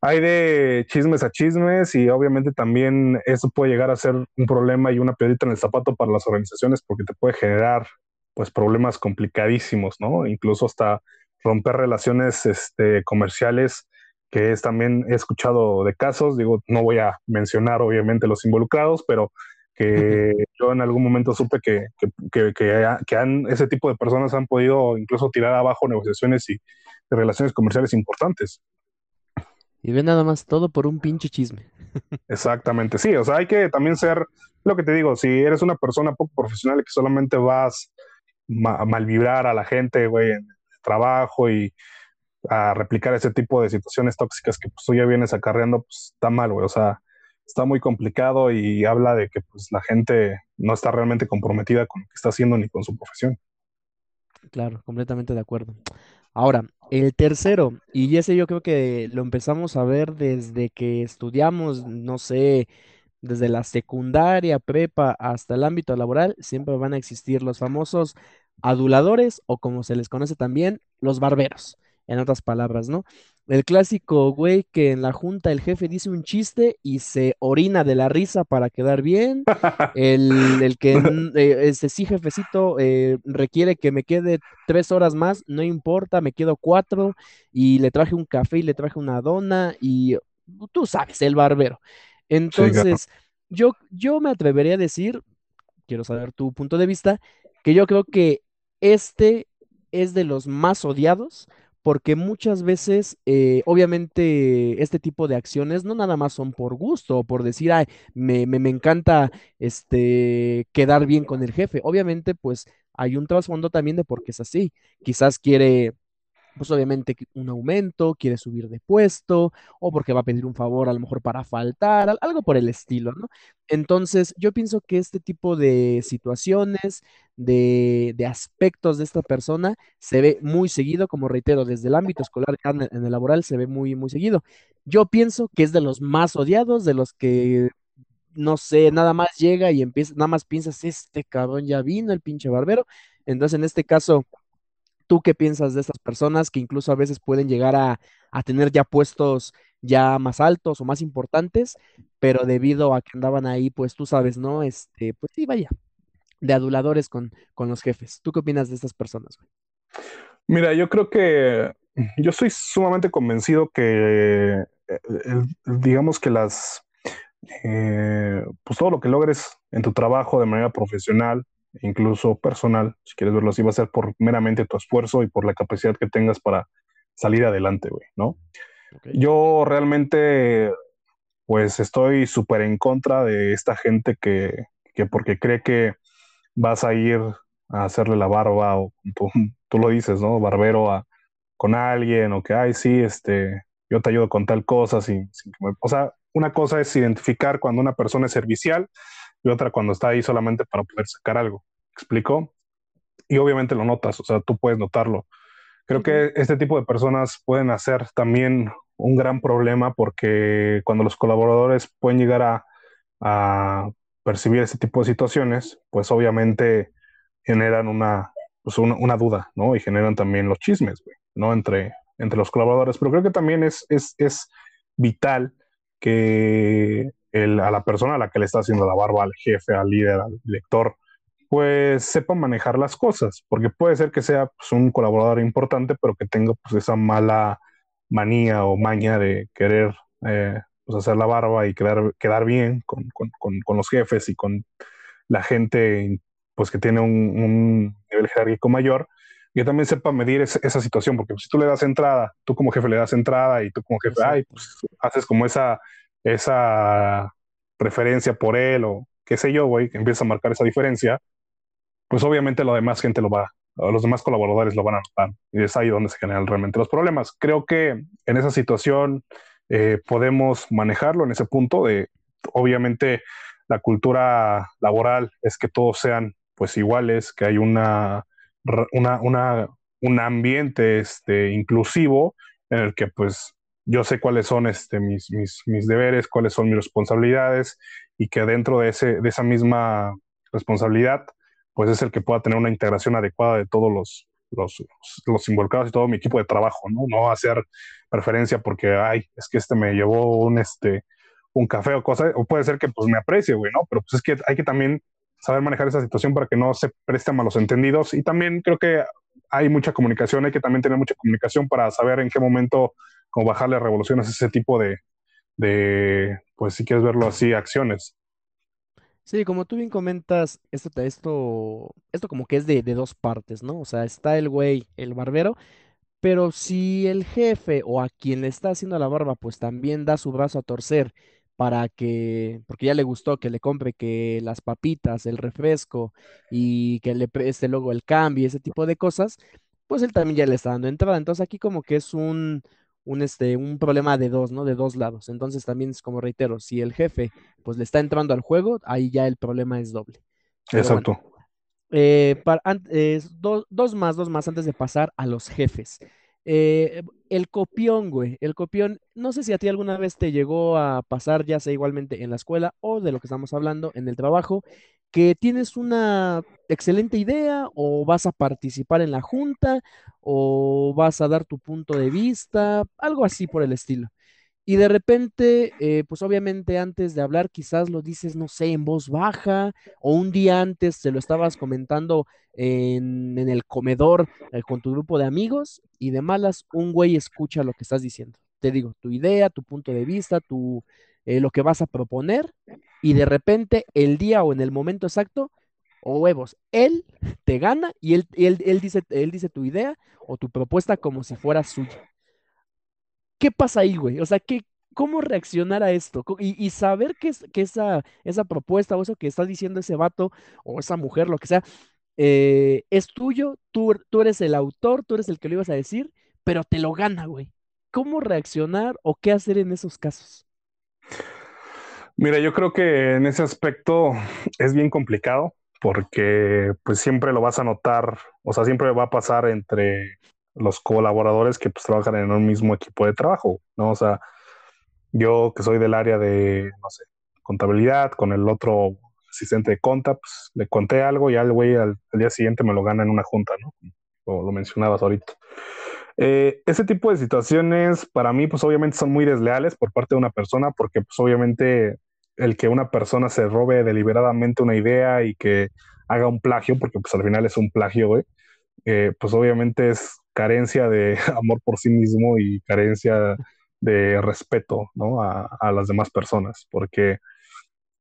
hay de chismes a chismes y obviamente también eso puede llegar a ser un problema y una piedrita en el zapato para las organizaciones porque te puede generar pues problemas complicadísimos, ¿no? Incluso hasta romper relaciones este, comerciales que es también he escuchado de casos, digo, no voy a mencionar obviamente los involucrados, pero que yo en algún momento supe que, que, que, han, ese tipo de personas han podido incluso tirar abajo negociaciones y, relaciones comerciales importantes. Y ven nada más todo por un pinche chisme. Exactamente, sí, o sea, hay que también ser, lo que te digo, si eres una persona poco profesional y que solamente vas a malvibrar a la gente, güey, en el trabajo y a replicar ese tipo de situaciones tóxicas que pues, tú ya vienes acarreando, pues está mal, güey. O sea, está muy complicado y habla de que pues la gente no está realmente comprometida con lo que está haciendo ni con su profesión. Claro, completamente de acuerdo. Ahora, el tercero, y ese yo creo que lo empezamos a ver desde que estudiamos, no sé, desde la secundaria, prepa hasta el ámbito laboral, siempre van a existir los famosos aduladores o como se les conoce también, los barberos, en otras palabras, ¿no? El clásico güey que en la junta el jefe dice un chiste y se orina de la risa para quedar bien. El, el que, eh, este sí, jefecito, eh, requiere que me quede tres horas más, no importa, me quedo cuatro y le traje un café y le traje una dona y tú sabes, el barbero. Entonces, yo, yo me atrevería a decir, quiero saber tu punto de vista, que yo creo que este es de los más odiados porque muchas veces, eh, obviamente, este tipo de acciones no nada más son por gusto o por decir, ay, me, me, me encanta este, quedar bien con el jefe. Obviamente, pues hay un trasfondo también de por qué es así. Quizás quiere pues obviamente un aumento, quiere subir de puesto, o porque va a pedir un favor a lo mejor para faltar, algo por el estilo, ¿no? Entonces, yo pienso que este tipo de situaciones, de, de aspectos de esta persona, se ve muy seguido, como reitero, desde el ámbito escolar, en el, laboral, se ve muy, muy seguido. Yo pienso que es de los más odiados, de los que no sé, nada más llega y empieza, nada más piensas, este cabrón ya vino, el pinche barbero. Entonces, en este caso, ¿Tú qué piensas de estas personas que incluso a veces pueden llegar a, tener ya puestos ya más altos o más importantes, pero debido a que andaban ahí, pues tú sabes, ¿no? Este, pues sí, vaya, de aduladores con, con los jefes. ¿Tú qué opinas de estas personas, güey? Mira, yo creo que yo estoy sumamente convencido que, eh, digamos que las, eh, pues todo lo que logres en tu trabajo de manera profesional, incluso personal, si quieres verlo así, va a ser por meramente tu esfuerzo y por la capacidad que tengas para salir adelante, güey, ¿no? Yo realmente, pues estoy súper en contra de esta gente que, que, porque cree que vas a ir a hacerle la barba o tú, tú lo dices, ¿no? Barbero a, con alguien o que, ay, sí, este, yo te ayudo con tal cosa, sin, sin que me... O sea, una cosa es identificar cuando una persona es servicial y otra cuando está ahí solamente para poder sacar algo. ¿Explico? Y obviamente lo notas, o sea, tú puedes notarlo. Creo que este tipo de personas pueden hacer también un gran problema porque cuando los colaboradores pueden llegar a, a percibir ese tipo de situaciones, pues obviamente generan una, pues una, una, duda, ¿no? Y generan también los chismes, ¿no? Entre, entre los colaboradores. Pero creo que también es, es, es vital que a la persona a la que le está haciendo la barba, al jefe, al líder, al director, pues sepa manejar las cosas, porque puede ser que sea pues, un colaborador importante, pero que tenga pues, esa mala manía o maña de querer eh, pues, hacer la barba y quedar, quedar bien con, con, con, los jefes y con la gente pues, que tiene un, un nivel jerárquico mayor, y que también sepa medir esa situación, porque si tú le das entrada, tú como jefe le das entrada y tú como jefe, ay, pues haces como esa esa preferencia por él o qué sé yo, güey, que empieza a marcar esa diferencia, pues obviamente la demás gente lo va, los demás colaboradores lo van a notar y es ahí donde se generan realmente los problemas. Creo que en esa situación eh, podemos manejarlo en ese punto de, obviamente, la cultura laboral es que todos sean pues iguales, que hay una, una, una un ambiente este, inclusivo en el que pues yo sé cuáles son este, mis, mis, mis, deberes, cuáles son mis responsabilidades y que dentro de, ese, de esa misma responsabilidad, pues es el que pueda tener una integración adecuada de todos los, los, los involucrados y todo mi equipo de trabajo, ¿no? No hacer preferencia porque, ay, es que este me llevó un, este, un café o cosa, o puede ser que pues me aprecie, güey, ¿no? Pero pues es que hay que también saber manejar esa situación para que no se preste a malos entendidos y también creo que hay mucha comunicación, hay que también tener mucha comunicación para saber en qué momento como bajarle revoluciones a ese tipo de, de, pues si quieres verlo así, acciones. Sí, como tú bien comentas, esto, esto, esto como que es de, de dos partes, ¿no? O sea, está el güey, el barbero, pero si el jefe o a quien le está haciendo la barba, pues también da su brazo a torcer para que, porque ya le gustó que le compre que las papitas, el refresco y que le preste luego el cambio, ese tipo de cosas, pues él también ya le está dando entrada. Entonces aquí como que es un, un, este, un problema de dos, ¿no? De dos lados. Entonces también es como reitero, si el jefe pues le está entrando al juego, ahí ya el problema es doble. Exacto. Eh, para, dos más, dos más antes de pasar a los jefes. Eh, el copión, güey, el copión, no sé si a ti alguna vez te llegó a pasar, ya sea igualmente en la escuela o de lo que estamos hablando en el trabajo, que tienes una excelente idea o vas a participar en la junta o vas a dar tu punto de vista, algo así por el estilo. Y de repente, eh, pues obviamente antes de hablar quizás lo dices, no sé, en voz baja, o un día antes se lo estabas comentando en, el comedor eh, con tu grupo de amigos y de malas un güey escucha lo que estás diciendo. Te digo, tu idea, tu punto de vista, tu, eh, lo que vas a proponer y de repente el día o en el momento exacto, o huevos, él te gana y él, él, dice, él dice tu idea o tu propuesta como si fuera suya. ¿Qué pasa ahí, güey? O sea, ¿qué, ¿cómo reaccionar a esto? Y, saber que, es, que esa, esa propuesta o eso que está diciendo ese vato o esa mujer, lo que sea, eh, es tuyo, tú, tú eres el autor, tú eres el que lo ibas a decir, pero te lo gana, güey. ¿Cómo reaccionar o qué hacer en esos casos? Mira, yo creo que en ese aspecto es bien complicado porque pues siempre lo vas a notar, o sea, siempre va a pasar entre los colaboradores que pues trabajan en un mismo equipo de trabajo, ¿no? O sea, yo que soy del área de, no sé, contabilidad, con el otro asistente de conta, pues le conté algo y al güey al, día siguiente me lo gana en una junta, ¿no? O lo mencionabas ahorita. Eh, ese tipo de situaciones para mí pues obviamente son muy desleales por parte de una persona porque pues obviamente el que una persona se robe deliberadamente una idea y que haga un plagio, porque pues al final es un plagio, güey, eh, pues obviamente es carencia de amor por sí mismo y carencia de respeto, ¿no? A, a las demás personas, porque,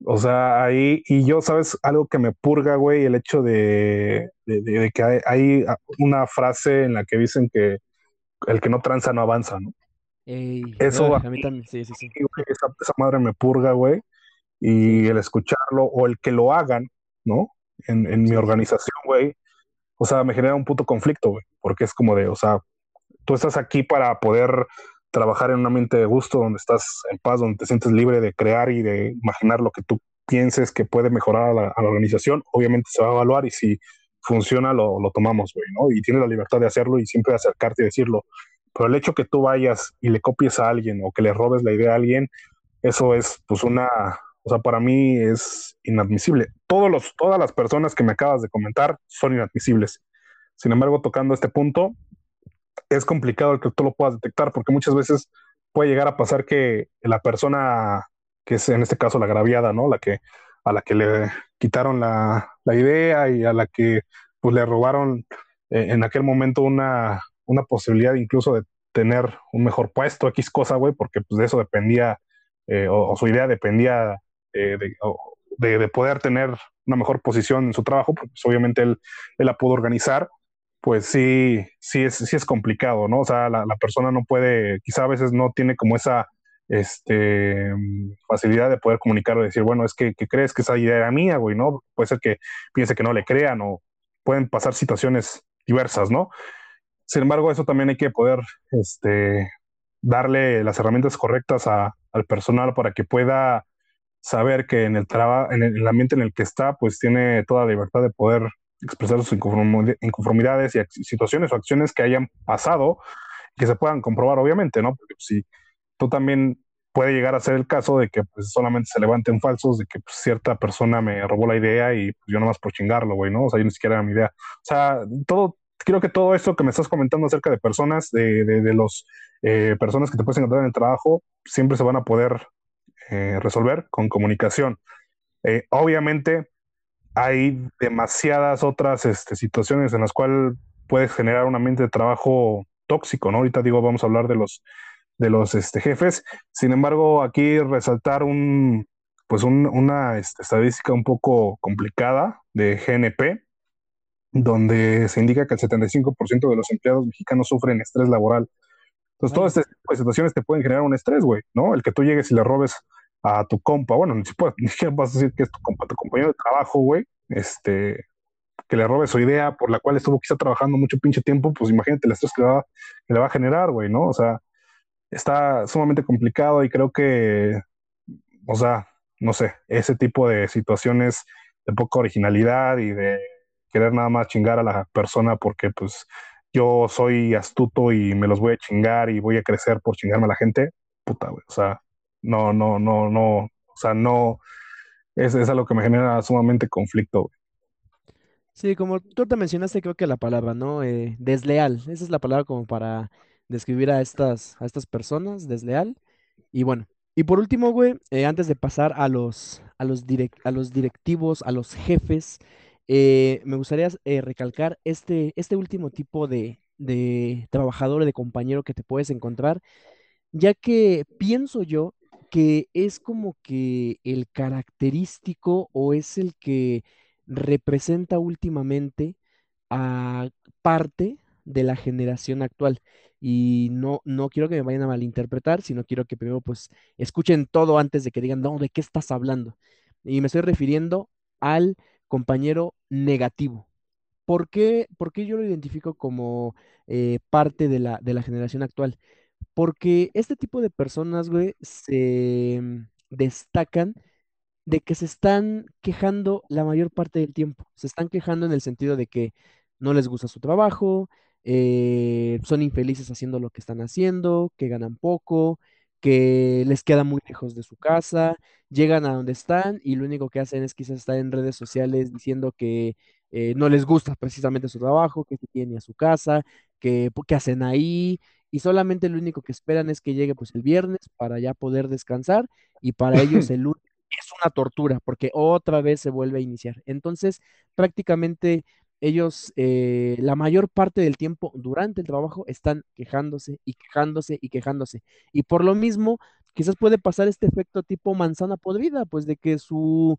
o sea, ahí, y yo, ¿sabes? Algo que me purga, güey, el hecho de, de, que hay, hay, una frase en la que dicen que el que no tranza no avanza, ¿no? Eso a mí también, sí, sí, sí. esa, esa madre me purga, güey y el escucharlo o el que lo hagan, ¿no? En, en mi organización, güey, o sea, me genera un puto conflicto, güey, porque es como de, o sea, tú estás aquí para poder trabajar en un ambiente de gusto, donde estás en paz, donde te sientes libre de crear y de imaginar lo que tú pienses que puede mejorar a la, organización, obviamente se va a evaluar y si funciona lo, lo tomamos, güey, ¿no? Y tienes la libertad de hacerlo y siempre acercarte y decirlo. Pero el hecho que tú vayas y le copies a alguien o que le robes la idea a alguien, eso es pues una, o sea, para mí es inadmisible. Todos los, todas las personas que me acabas de comentar son inadmisibles. Sin embargo, tocando este punto, es complicado el que tú lo puedas detectar porque muchas veces puede llegar a pasar que la persona, que es en este caso la agraviada, ¿no? La que, a la que le quitaron la, idea y a la que pues, le robaron eh, en aquel momento una, una posibilidad incluso de tener un mejor puesto, X cosa, güey, porque pues de eso dependía, eh, o, su idea dependía eh, de, poder tener una mejor posición en su trabajo, porque pues, obviamente él, él, la pudo organizar, pues sí, sí es, sí es complicado, ¿no? O sea, la, persona no puede, quizá a veces no tiene como esa este, facilidad de poder comunicar o decir, bueno, es que, crees que esa idea era mía, güey, ¿no? Puede ser que piense que no le crean o pueden pasar situaciones diversas, ¿no? Sin embargo, eso también hay que poder este, darle las herramientas correctas al personal para que pueda saber que en el, en el ambiente en el que está, pues tiene toda la libertad de poder expresar sus inconformidades y situaciones o acciones que hayan pasado que se puedan comprobar, obviamente, ¿no? Porque pues, si tú también puede llegar a ser el caso de que pues, solamente se levanten falsos, de que pues, cierta persona me robó la idea y pues, yo más por chingarlo, güey, ¿no? O sea, yo ni siquiera era mi idea. O sea, todo, creo que todo esto que me estás comentando acerca de personas, de, de, de los eh, personas que te puedes encontrar en el trabajo, siempre se van a poder eh, resolver con comunicación. Eh, obviamente hay demasiadas otras este, situaciones en las cuales puedes generar un ambiente de trabajo tóxico, ¿no? Ahorita digo, vamos a hablar de los, de los este, jefes. Sin embargo, aquí resaltar un, pues una este, estadística un poco complicada de GNP, donde se indica que el 75% de los empleados mexicanos sufren estrés laboral. Entonces, todas estas situaciones te pueden generar un estrés, güey, ¿no? El que tú llegues y le robes a tu compa, bueno, ni siquiera vas a decir que es tu compa, tu compañero de trabajo, güey, este, que le robes su idea por la cual estuvo quizá trabajando mucho pinche tiempo, pues imagínate el estrés que va, que le va a generar, güey, ¿no? O sea, está sumamente complicado y creo que, o sea, no sé, ese tipo de situaciones de poca originalidad y de querer nada más chingar a la persona porque pues yo soy astuto y me los voy a chingar y voy a crecer por chingarme a la gente, puta, güey, o sea, no, no, no, no, o sea, no, es, es que me genera sumamente conflicto, güey. Sí, como tú te mencionaste, creo que la palabra, ¿no? Eh, desleal, esa es la palabra como para describir a estas, a estas personas, desleal. Y bueno, y por último, güey, eh, antes de pasar a los, a los, a los directivos, a los jefes, eh, me gustaría recalcar este, este último tipo de, de trabajador, de compañero que te puedes encontrar, ya que pienso yo que es como que el característico o es el que representa últimamente a parte de la generación actual. Y no, no quiero que me vayan a malinterpretar, sino quiero que primero pues escuchen todo antes de que digan, no, ¿de qué estás hablando? Y me estoy refiriendo al compañero negativo. ¿Por qué, por qué yo lo identifico como eh, parte de la, de la generación actual? Porque este tipo de personas, güey, se mm, destacan de que se están quejando la mayor parte del tiempo. Se están quejando en el sentido de que no les gusta su trabajo, eh, son infelices haciendo lo que están haciendo, que ganan poco, que les queda muy lejos de su casa, llegan a donde están y lo único que hacen es quizás estar en redes sociales diciendo que eh, no les gusta precisamente su trabajo, que se tiene a su casa, que qué hacen ahí y solamente lo único que esperan es que llegue pues el viernes para ya poder descansar y para ellos el lunes es una tortura porque otra vez se vuelve a iniciar. Entonces, prácticamente ellos eh, la mayor parte del tiempo durante el trabajo están quejándose y quejándose y quejándose. Y por lo mismo, quizás puede pasar este efecto tipo manzana podrida, pues de que su,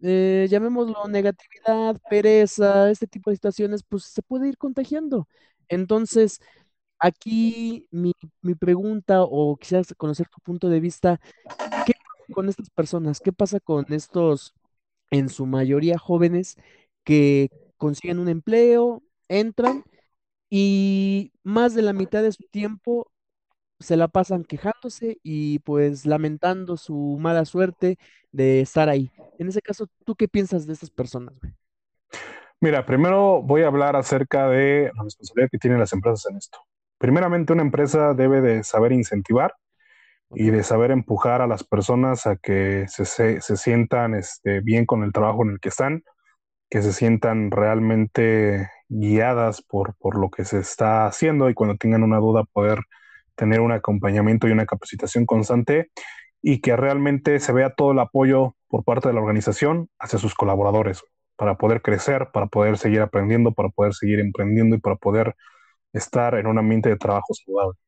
eh, llamémoslo negatividad, pereza, este tipo de situaciones, pues se puede ir contagiando. Entonces, aquí mi, mi pregunta o quizás conocer tu punto de vista ¿Qué pasa con estas personas? ¿Qué pasa con estos, en su mayoría jóvenes, que consiguen un empleo, entran y más de la mitad de su tiempo se la pasan quejándose y pues lamentando su mala suerte de estar ahí? En ese caso, ¿tú qué piensas de estas personas? Mira, primero voy a hablar acerca de la responsabilidad que tienen las empresas en esto. Primeramente, una empresa debe de saber incentivar y de saber empujar a las personas a que se, se- se sientan este, bien con el trabajo en el que están, que se sientan realmente guiadas por, por lo que se está haciendo y cuando tengan una duda poder tener un acompañamiento y una capacitación constante y que realmente se vea todo el apoyo por parte de la organización hacia sus colaboradores para poder crecer, para poder seguir aprendiendo, para poder seguir emprendiendo y para poder estar en un ambiente de trabajo saludable.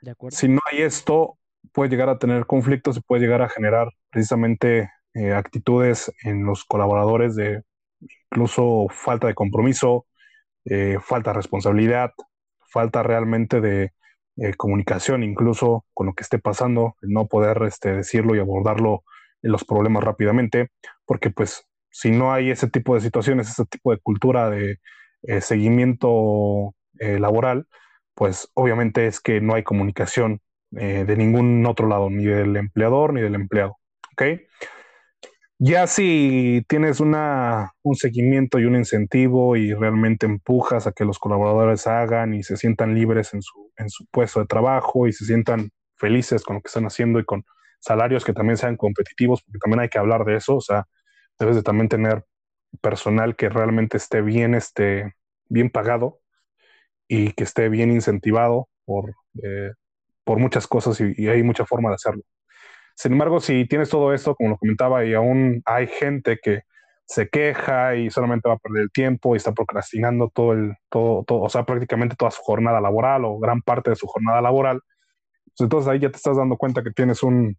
¿de acuerdo? Si no hay esto, puede llegar a tener conflictos y puede llegar a generar precisamente eh, actitudes en los colaboradores de incluso falta de compromiso, eh, falta de responsabilidad, falta realmente de eh, comunicación, incluso con lo que esté pasando, el no poder este, decirlo y abordarlo en los problemas rápidamente, porque pues si no hay ese tipo de situaciones, ese tipo de cultura de seguimiento eh, laboral, pues obviamente es que no hay comunicación eh, de ningún otro lado, ni del empleador ni del empleado. ¿Ok? Ya si tienes una, un seguimiento y un incentivo y realmente empujas a que los colaboradores hagan y se sientan libres en su, en su puesto de trabajo y se sientan felices con lo que están haciendo y con salarios que también sean competitivos, porque también hay que hablar de eso, o sea, debes de también tener personal que realmente esté bien, esté bien pagado y que esté bien incentivado por, eh, por muchas cosas y, hay mucha forma de hacerlo. Sin embargo, si tienes todo esto, como lo comentaba, y aún hay gente que se queja y solamente va a perder el tiempo y está procrastinando todo el, todo, todo, o sea, prácticamente toda su jornada laboral o gran parte de su jornada laboral, pues entonces ahí ya te estás dando cuenta que tienes un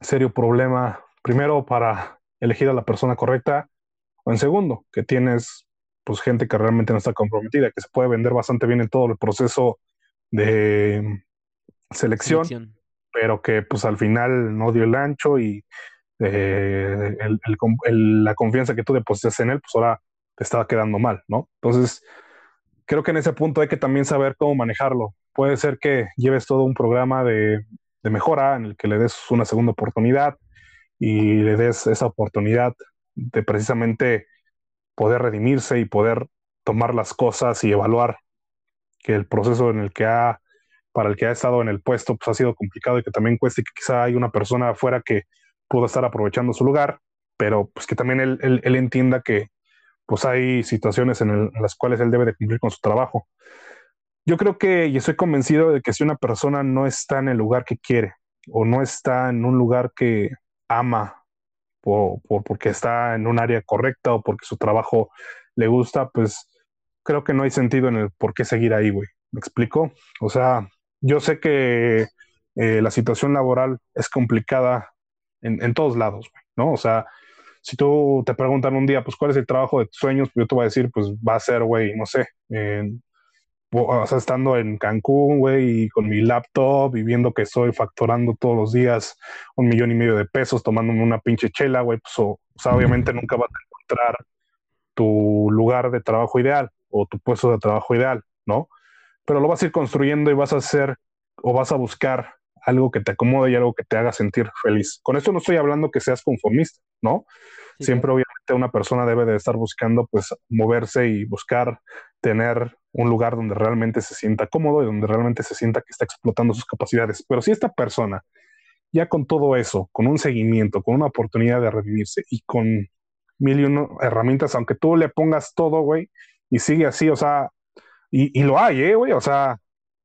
serio problema, primero para elegir a la persona correcta, o en segundo, que tienes pues gente que realmente no está comprometida, que se puede vender bastante bien en todo el proceso de selección, Selección. pero que pues al final no dio el ancho y eh, el- el con- el- la confianza que tú depositas en él, pues ahora te estaba quedando mal, ¿no? Entonces, creo que en ese punto hay que también saber cómo manejarlo. puede ser que lleves todo un programa de, de mejora en el que le des una segunda oportunidad y le des esa oportunidad de precisamente poder redimirse y poder tomar las cosas y evaluar que el proceso en el que ha, para el que ha estado en el puesto, pues ha sido complicado y que también cueste que quizá hay una persona afuera que pudo estar aprovechando su lugar, pero pues que también él, él, entienda que pues hay situaciones en, las cuales él debe de cumplir con su trabajo. Yo creo que, y estoy convencido de que si una persona no está en el lugar que quiere o no está en un lugar que ama por, porque está en un área correcta o porque su trabajo le gusta, pues creo que no hay sentido en el por qué seguir ahí, güey. ¿Me explico? O sea, yo sé que eh, la situación laboral es complicada en, en todos lados, güey, ¿no? O sea, si tú te preguntan un día, pues, ¿cuál es el trabajo de tus sueños? Yo te voy a decir, pues, va a ser, güey, no sé, o sea, estando en Cancún, güey, y con mi laptop y viendo que estoy facturando todos los días un millón y medio de pesos tomándome una pinche chela, güey, pues, o, sea, obviamente nunca vas a encontrar tu lugar de trabajo ideal o tu puesto de trabajo ideal, ¿no? Pero lo vas a ir construyendo y vas a hacer o vas a buscar algo que te acomode y algo que te haga sentir feliz. Con esto no estoy hablando que seas conformista, ¿no? Siempre obviamente una persona debe de estar buscando pues moverse y buscar tener un lugar donde realmente se sienta cómodo y donde realmente se sienta que está explotando sus capacidades. Pero si esta persona, ya con todo eso, con un seguimiento, con una oportunidad de revivirse y con mil y uno herramientas, aunque tú le pongas todo, güey, y sigue así, o sea, y, lo hay, ¿eh, güey? O sea,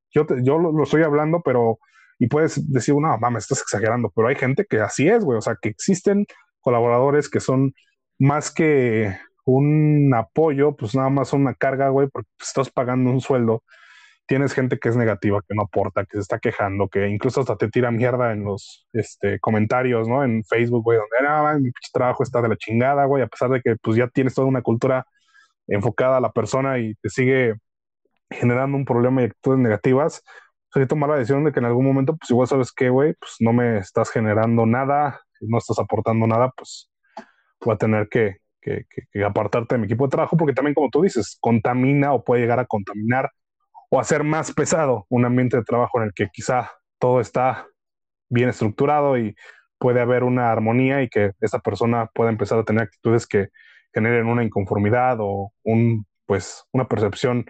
yo, yo lo, estoy hablando, pero, y puedes decir, no, mames, estás exagerando, pero hay gente que así es, güey, o sea, que existen colaboradores que son más que un apoyo, pues nada más una carga, güey, porque estás pagando un sueldo. Tienes gente que es negativa, que no aporta, que se está quejando, que incluso hasta te tira mierda en los este, comentarios, ¿no? En Facebook, güey, donde ah, mi trabajo está de la chingada, güey, a pesar de que pues ya tienes toda una cultura enfocada a la persona y te sigue generando un problema y actitudes negativas, pues tomar la decisión de que en algún momento, pues igual sabes qué, güey, pues no me estás generando nada, no estás aportando nada, pues voy a tener que, que, apartarte de mi equipo de trabajo, porque también, como tú dices, contamina o puede llegar a contaminar o hacer más pesado un ambiente de trabajo en el que quizá todo está bien estructurado y puede haber una armonía y que esa persona pueda empezar a tener actitudes que generen una inconformidad o un, pues, una percepción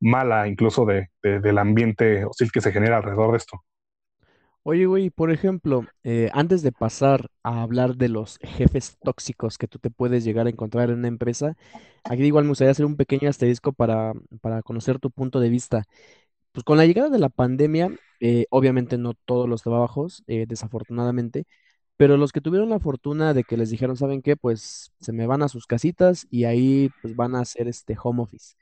mala incluso de, del ambiente hostil que se genera alrededor de esto. Oye, güey, por ejemplo, eh, antes de pasar a hablar de los jefes tóxicos que tú te puedes llegar a encontrar en una empresa, aquí igual me gustaría hacer un pequeño asterisco para, para conocer tu punto de vista. Pues con la llegada de la pandemia, eh, obviamente no todos los trabajos, eh, desafortunadamente, pero los que tuvieron la fortuna de que les dijeron, ¿saben qué? Pues se me van a sus casitas y ahí pues van a hacer este home office.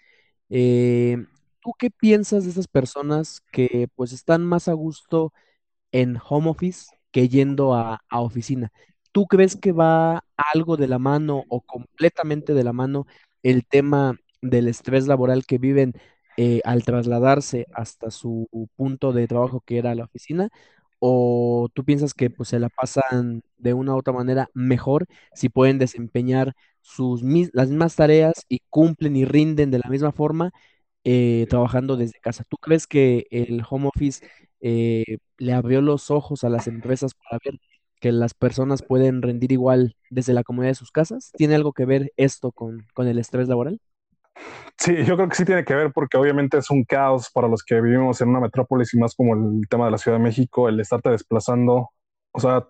¿tú qué piensas de esas personas que pues están más a gusto? En home office que yendo a, oficina. ¿Tú crees que va algo de la mano o completamente de la mano el tema del estrés laboral que viven eh, al trasladarse hasta su punto de trabajo que era la oficina? ¿O tú piensas que pues, se la pasan de una u otra manera mejor si pueden desempeñar sus, las mismas tareas y cumplen y rinden de la misma forma eh, trabajando desde casa? ¿Tú crees que el home office eh, le abrió los ojos a las empresas para ver que las personas pueden rendir igual desde la comodidad de sus casas? ¿Tiene algo que ver esto con, el estrés laboral? Sí, yo creo que sí tiene que ver porque obviamente es un caos para los que vivimos en una metrópolis y más como el tema de la Ciudad de México, el estarte desplazando. O sea,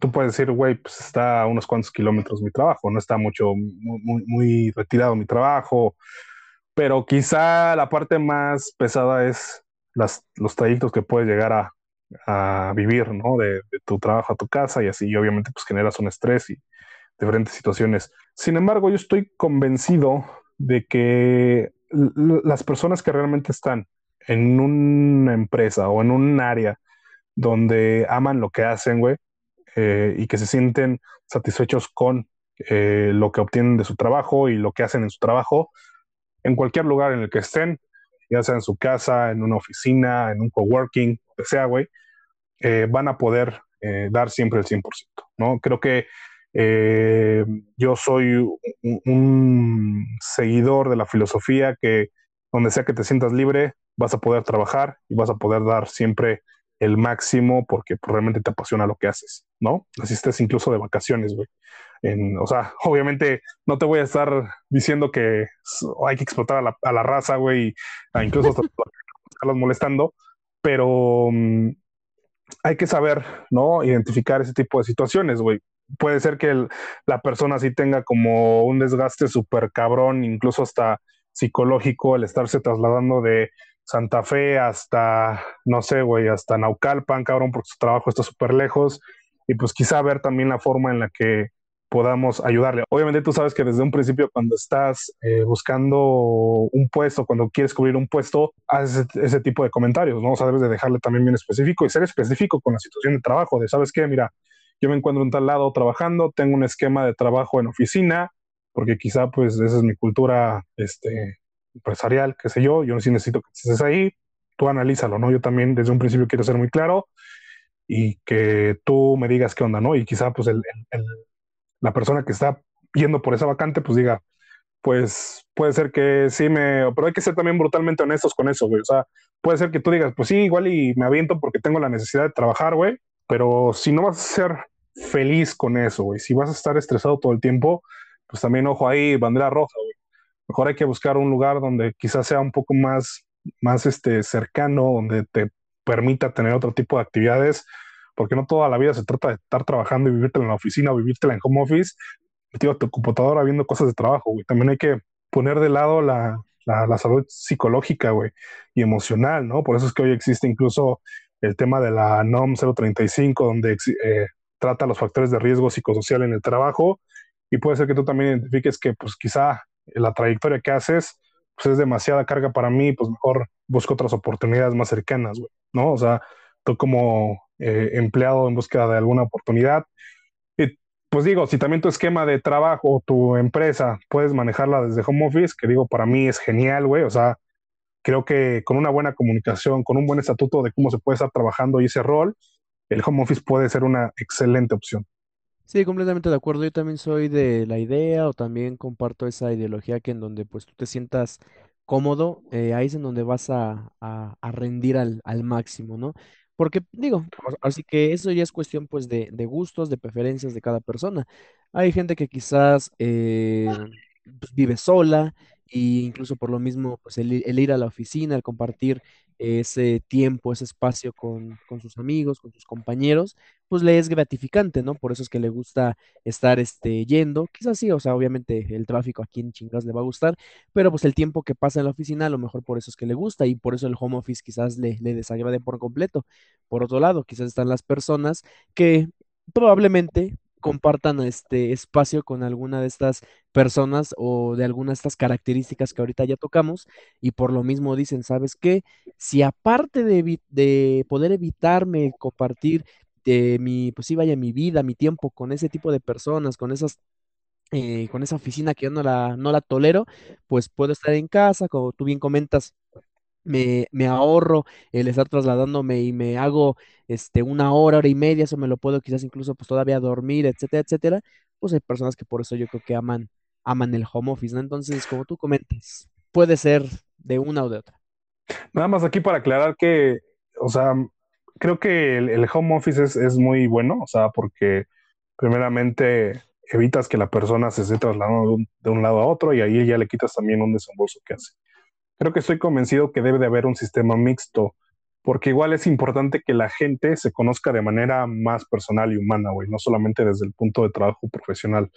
tú puedes decir, güey, pues está a unos cuantos kilómetros mi trabajo, no está mucho, muy, muy retirado mi trabajo, pero quizá la parte más pesada es los trayectos que puedes llegar a, vivir, ¿no? De, tu trabajo a tu casa y así, obviamente, pues generas un estrés y diferentes situaciones. Sin embargo, yo estoy convencido de que las personas que realmente están en una empresa o en un área donde aman lo que hacen, güey, eh, y que se sienten satisfechos con eh, lo que obtienen de su trabajo y lo que hacen en su trabajo, en cualquier lugar en el que estén, ya sea en su casa, en una oficina, en un coworking, que sea, güey, eh, van a poder eh, dar siempre el 100%, ¿no? Creo que eh, yo soy un, seguidor de la filosofía que donde sea que te sientas libre, vas a poder trabajar y vas a poder dar siempre el máximo porque pues, realmente te apasiona lo que haces, ¿no? Así estés incluso de vacaciones, güey. o sea, obviamente no te voy a estar diciendo que hay que explotar a la, a la raza, güey, incluso hasta estarlos molestando, pero mm, hay que saber, ¿no? Identificar ese tipo de situaciones, güey. Puede ser que la persona sí tenga como un desgaste súper cabrón, incluso hasta psicológico, el estarse trasladando de Santa Fe hasta, no sé, güey, hasta Naucalpan, cabrón, porque su trabajo está súper lejos. Y pues quizá ver también la forma en la que podamos ayudarle. Obviamente tú sabes que desde un principio cuando estás eh, buscando un puesto, cuando quieres cubrir un puesto, haces ese, tipo de comentarios, ¿no? O sea, debes de dejarle también bien específico y ser específico con la situación de trabajo, de, ¿sabes qué? Mira, yo me encuentro en tal lado trabajando, tengo un esquema de trabajo en oficina, porque quizá pues esa es mi cultura este, empresarial, qué sé yo, yo sí necesito que estés ahí, tú analízalo, ¿no? Yo también desde un principio quiero ser muy claro y que tú me digas qué onda, ¿no? Y quizá pues el, la persona que está yendo por esa vacante pues diga, pues puede ser que sí me, pero hay que ser también brutalmente honestos con eso, güey. O sea, puede ser que tú digas, pues sí, igual y me aviento porque tengo la necesidad de trabajar, güey, pero si no vas a ser feliz con eso, güey, si vas a estar estresado todo el tiempo, pues también ojo ahí, bandera roja, güey. Mejor hay que buscar un lugar donde quizás sea un poco más, más este, cercano, donde te permita tener otro tipo de actividades, porque no toda la vida se trata de estar trabajando y vivirte en la oficina o vivírtela en home office, metido a tu computadora viendo cosas de trabajo, güey. También hay que poner de lado la, la, salud psicológica, güey, y emocional, ¿no? Por eso es que hoy existe incluso el tema de la NOM 035, donde eh, trata los factores de riesgo psicosocial en el trabajo, y puede ser que tú también identifiques que, pues, quizá la trayectoria que haces, pues, es demasiada carga para mí, pues mejor busco otras oportunidades más cercanas, güey, ¿no? O sea, tú como eh, empleado en búsqueda de alguna oportunidad, y pues digo, si también tu esquema de trabajo, tu empresa, puedes manejarla desde home office, que digo, para mí es genial, güey, o sea, creo que con una buena comunicación, con un buen estatuto de cómo se puede estar trabajando y ese rol, el home office puede ser una excelente opción. Sí, completamente de acuerdo. Yo también soy de la idea o también comparto esa ideología que en donde pues tú te sientas cómodo, eh, ahí es en donde vas a, a- rendir al, al máximo, ¿no? Porque digo, así que eso ya es cuestión pues de, de gustos, de preferencias de cada persona. Hay gente que quizás eh, pues, vive sola e incluso por lo mismo pues el, el ir a la oficina, el compartir ese tiempo, ese espacio con, con sus amigos, con sus compañeros, pues le es gratificante, ¿no? Por eso es que le gusta estar este, yendo. Quizás sí, o sea, obviamente el tráfico aquí en chingas le va a gustar, pero pues el tiempo que pasa en la oficina, a lo mejor por eso es que le gusta y por eso el home office quizás le, le desagrade por completo. Por otro lado, quizás están las personas que probablemente compartan este espacio con alguna de estas personas o de alguna de estas características que ahorita ya tocamos y por lo mismo dicen, ¿sabes qué? Si aparte de, de poder evitarme compartir de mi, pues sí, vaya mi vida, mi tiempo con ese tipo de personas, con esas eh, con esa oficina que yo no la, no la tolero, pues puedo estar en casa, como tú bien comentas, me, me ahorro el estar trasladándome y me hago este, una hora, hora y media, eso me lo puedo quizás incluso pues todavía dormir, etcétera, etcétera, pues hay personas que por eso yo creo que aman, aman el home office, ¿no? Entonces, como tú comentas, puede ser de una o de otra. Nada más aquí para aclarar que, o sea, creo que el, home office es, es, muy bueno, o sea, porque primeramente evitas que la persona se esté trasladando de un, de un lado a otro y ahí ya le quitas también un desembolso que hace. Creo que estoy convencido que debe de haber un sistema mixto, porque igual es importante que la gente se conozca de manera más personal y humana, güey, no solamente desde el punto de trabajo profesional.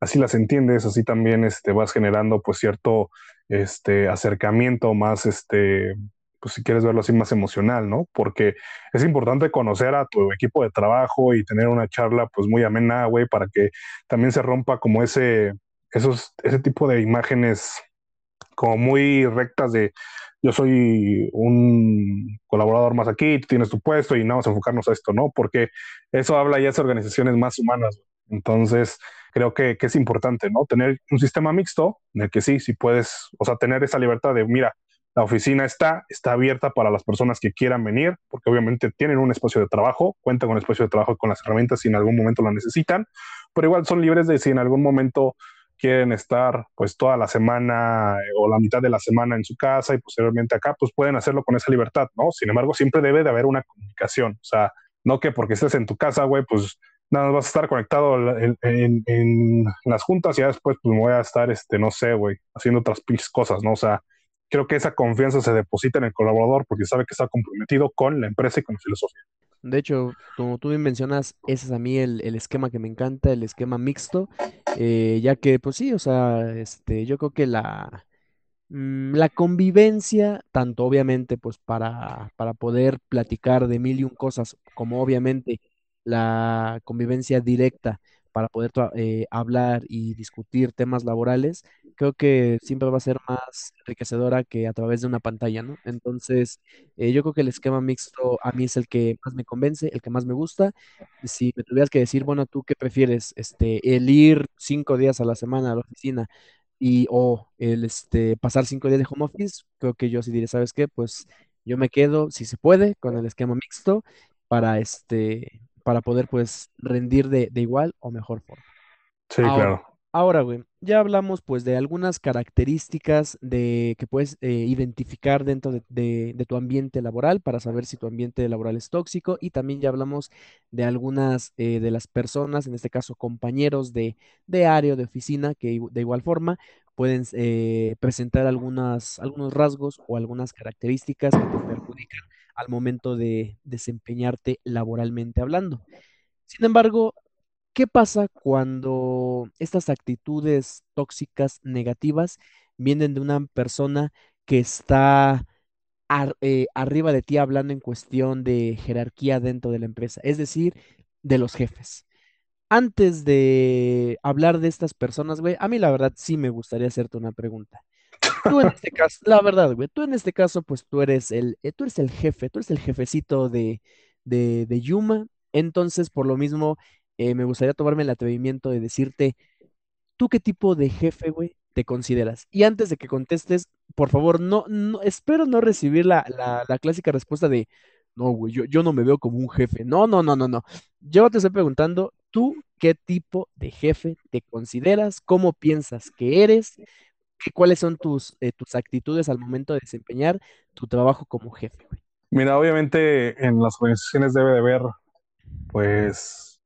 Así las entiendes, así también este, vas generando pues cierto este, acercamiento más, este, pues si quieres verlo así, más emocional, ¿no? Porque es importante conocer a tu equipo de trabajo y tener una charla pues muy amena, güey, para que también se rompa como ese, esos, ese tipo de imágenes como muy rectas de yo soy un colaborador más aquí, tú tienes tu puesto y no vamos a enfocarnos a esto, ¿no? Porque eso habla ya de organizaciones más humanas. Entonces, creo que, que, es importante, ¿no? Tener un sistema mixto en el que sí, sí puedes, o sea, tener esa libertad de, mira, la oficina está, está abierta para las personas que quieran venir, porque obviamente tienen un espacio de trabajo, cuentan con espacio de trabajo con las herramientas si en algún momento la necesitan, pero igual son libres de si en algún momento quieren estar pues toda la semana eh, o la mitad de la semana en su casa y posteriormente acá, pues pueden hacerlo con esa libertad, ¿no? Sin embargo, siempre debe de haber una comunicación, o sea, no que porque estés en tu casa, güey, pues nada, vas a estar conectado en, las juntas y ya después pues me voy a estar, este, no sé, güey, haciendo otras cosas, ¿no? O sea, creo que esa confianza se deposita en el colaborador porque sabe que está comprometido con la empresa y con la filosofía. De hecho, como tú bien mencionas, ese es a mí el, esquema que me encanta, el esquema mixto, eh, ya que, pues sí, o sea, este, yo creo que la, mm, la convivencia, tanto obviamente, pues para, para poder platicar de mil y un cosas, como obviamente la convivencia directa para poder eh, hablar y discutir temas laborales, creo que siempre va a ser más enriquecedora que a través de una pantalla, ¿no? Entonces, eh, yo creo que el esquema mixto a mí es el que más me convence, el que más me gusta. Si me tuvieras que decir, bueno, ¿tú qué prefieres? Este, el ir cinco días a la semana a la oficina y o el este, pasar cinco días de home office, creo que yo sí diré, ¿sabes qué? Pues yo me quedo, si se puede, con el esquema mixto para este para poder pues rendir de, igual o mejor forma. Sí, claro. Ahora, güey, ya hablamos pues de algunas características de que puedes eh, identificar dentro de, tu ambiente laboral para saber si tu ambiente laboral es tóxico y también ya hablamos de algunas eh, de las personas, en este caso compañeros de, de área o de oficina, que de igual forma pueden eh, presentar algunas, algunos rasgos o algunas características que te perjudican al momento de desempeñarte laboralmente hablando. Sin embargo, ¿qué pasa cuando estas actitudes tóxicas negativas vienen de una persona que está eh, arriba de ti hablando en cuestión de jerarquía dentro de la empresa, es decir, de los jefes? Antes de hablar de estas personas, güey, a mí la verdad sí me gustaría hacerte una pregunta. Tú en este caso, la verdad, güey, tú en este caso, pues tú eres el, eh, tú eres el jefe, tú eres el jefecito de, de, de Yuma. Entonces, por lo mismo, eh, me gustaría tomarme el atrevimiento de decirte, ¿tú qué tipo de jefe, güey, te consideras? Y antes de que contestes, por favor, no, no, espero no recibir la, la, la clásica respuesta de, no, güey, yo, yo no me veo como un jefe. No, no, no, no, no. Yo te estoy preguntando, ¿tú qué tipo de jefe te consideras? ¿Cómo piensas que eres? ¿Cuáles son tus, eh, tus actitudes al momento de desempeñar tu trabajo como jefe? Mira, obviamente en las organizaciones debe de haber, pues,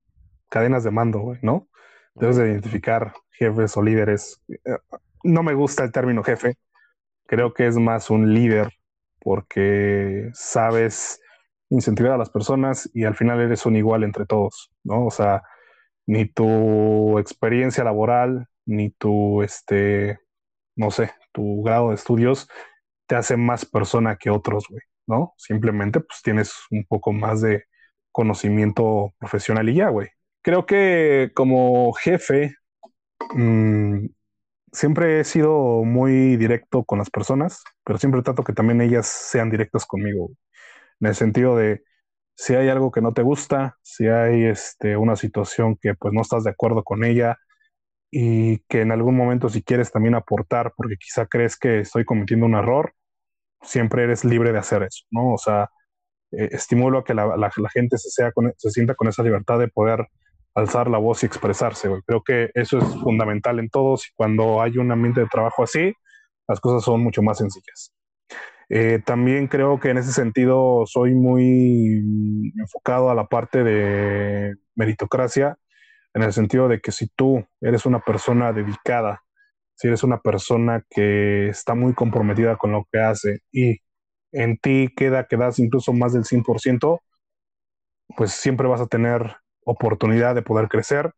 cadenas de mando, güey, ¿no? Debes de identificar jefes o líderes. Eh, no me gusta el término jefe. Creo que es más un líder porque sabes incentivar a las personas y al final eres un igual entre todos, ¿no? O sea, ni tu experiencia laboral, ni tu, este, no sé, tu grado de estudios te hace más persona que otros, güey, ¿no? Simplemente pues tienes un poco más de conocimiento profesional y ya, güey. Creo que como jefe, mm, siempre he sido muy directo con las personas, pero siempre trato que también ellas sean directas conmigo, en el sentido de si hay algo que no te gusta, si hay este, una situación que pues no estás de acuerdo con ella, y que en algún momento si quieres también aportar, porque quizá crees que estoy cometiendo un error, siempre eres libre de hacer eso, ¿no? O sea, eh, estimulo a que la, la, gente se, sea se sienta con esa libertad de poder alzar la voz y expresarse. Creo que eso es fundamental en todos y cuando hay un ambiente de trabajo así, las cosas son mucho más sencillas. Eh, también creo que en ese sentido soy muy enfocado a la parte de meritocracia en el sentido de que si tú eres una persona dedicada, si eres una persona que está muy comprometida con lo que hace y en ti queda que das incluso más del 100%, pues siempre vas a tener oportunidad de poder crecer,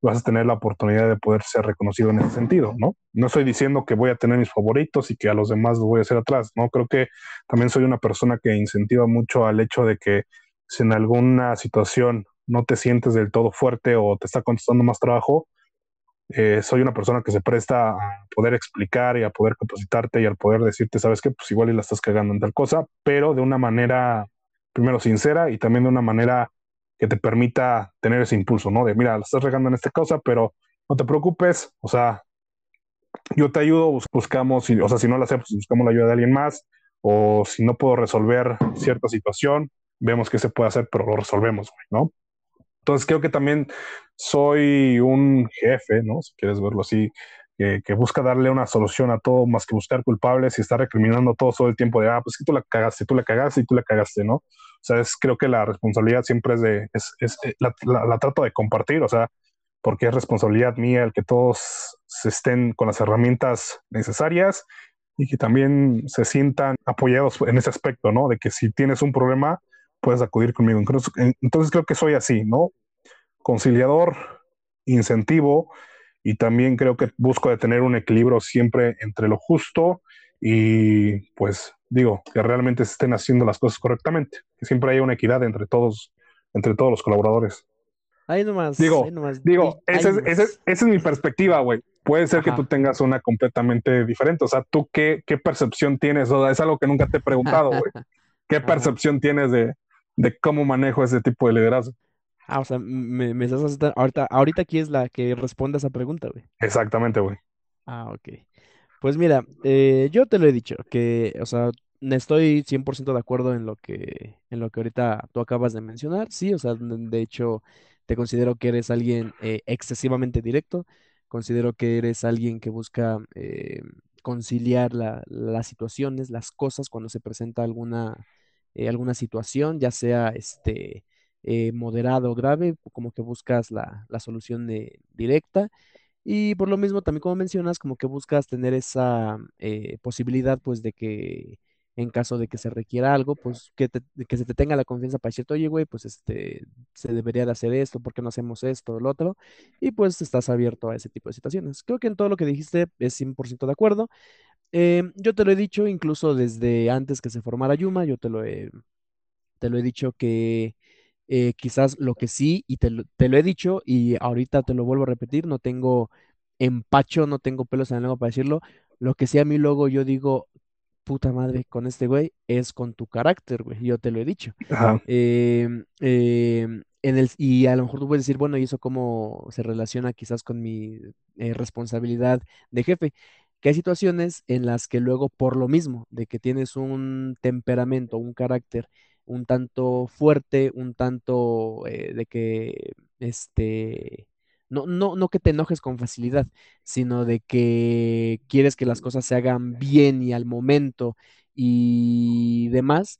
vas a tener la oportunidad de poder ser reconocido en ese sentido, ¿no? No estoy diciendo que voy a tener mis favoritos y que a los demás los voy a hacer atrás, ¿no? Creo que también soy una persona que incentiva mucho al hecho de que si en alguna situación no te sientes del todo fuerte o te está contestando más trabajo, eh, soy una persona que se presta a poder explicar y a poder capacitarte y al poder decirte, sabes qué, pues igual y la estás cagando en tal cosa, pero de una manera, primero, sincera y también de una manera que te permita tener ese impulso, ¿no? De, mira, la estás regando en esta cosa, pero no te preocupes, o sea, yo te ayudo, buscamos, o sea, si no la hacemos, pues buscamos la ayuda de alguien más, o si no puedo resolver cierta situación, vemos qué se puede hacer, pero lo resolvemos, ¿no? Entonces creo que también soy un jefe, ¿no? Si quieres verlo así, que, busca darle una solución a todo más que buscar culpables y estar recriminando todo, todo el tiempo de, ah, pues que tú la cagaste, tú la cagaste y tú la cagaste, ¿no? O sea, es, creo que la responsabilidad siempre es de, es, es eh, la, la, trato de compartir, o sea, porque es responsabilidad mía el que todos se estén con las herramientas necesarias y que también se sientan apoyados en ese aspecto, ¿no? De que si tienes un problema, puedes acudir conmigo. Entonces creo que soy así, ¿no? Conciliador, incentivo, y también creo que busco de tener un equilibrio siempre entre lo justo y pues digo, que realmente se estén haciendo las cosas correctamente, que siempre haya una equidad entre todos, entre todos los colaboradores. Ahí nomás. Digo, nomás, digo esa es, mi perspectiva, güey. Puede ser que tú tengas una completamente diferente. O sea, ¿tú qué, qué percepción tienes? O sea, es algo que nunca te he preguntado, güey. ¿Qué percepción tienes de, de cómo manejo ese tipo de liderazgo? Ah, o sea, me, me estás ahorita, ahorita aquí es la que responde a esa pregunta, güey. Exactamente, güey. Ah, ok. Pues mira, eh, yo te lo he dicho, que, o sea, estoy 100% de acuerdo en lo que, en lo que ahorita tú acabas de mencionar, sí, o sea, de hecho, te considero que eres alguien eh, excesivamente directo, considero que eres alguien que busca eh, conciliar las situaciones, las cosas cuando se presenta alguna, alguna situación, ya sea este eh, moderado o grave, como que buscas la, solución directa. Y por lo mismo, también como mencionas, como que buscas tener esa eh, posibilidad, pues, de que en caso de que se requiera algo, pues, que, que se te tenga la confianza para decirte, oye, güey, pues, este, se debería de hacer esto, ¿por qué no hacemos esto o lo otro? Y pues estás abierto a ese tipo de situaciones. Creo que en todo lo que dijiste es 100% de acuerdo. Em, yo te lo he dicho incluso desde antes que se formara Yuma, yo te lo he, te lo he dicho que eh, quizás lo que sí, y te lo, he dicho y ahorita te lo vuelvo a repetir, no tengo empacho, no tengo pelos en la lengua para decirlo, lo que sí a mí luego yo digo, puta madre, con este güey, es con tu carácter, güey, yo te lo he dicho. Em, em, en el, y a lo mejor tú puedes decir, bueno, ¿y eso cómo se relaciona quizás con mi eh, responsabilidad de jefe? Que hay situaciones en las que luego, por lo mismo, de que tienes un temperamento, un carácter, un tanto fuerte, un tanto eh, de que, este, no, no, no que te enojes con facilidad, sino de que quieres que las cosas se hagan bien y al momento y demás,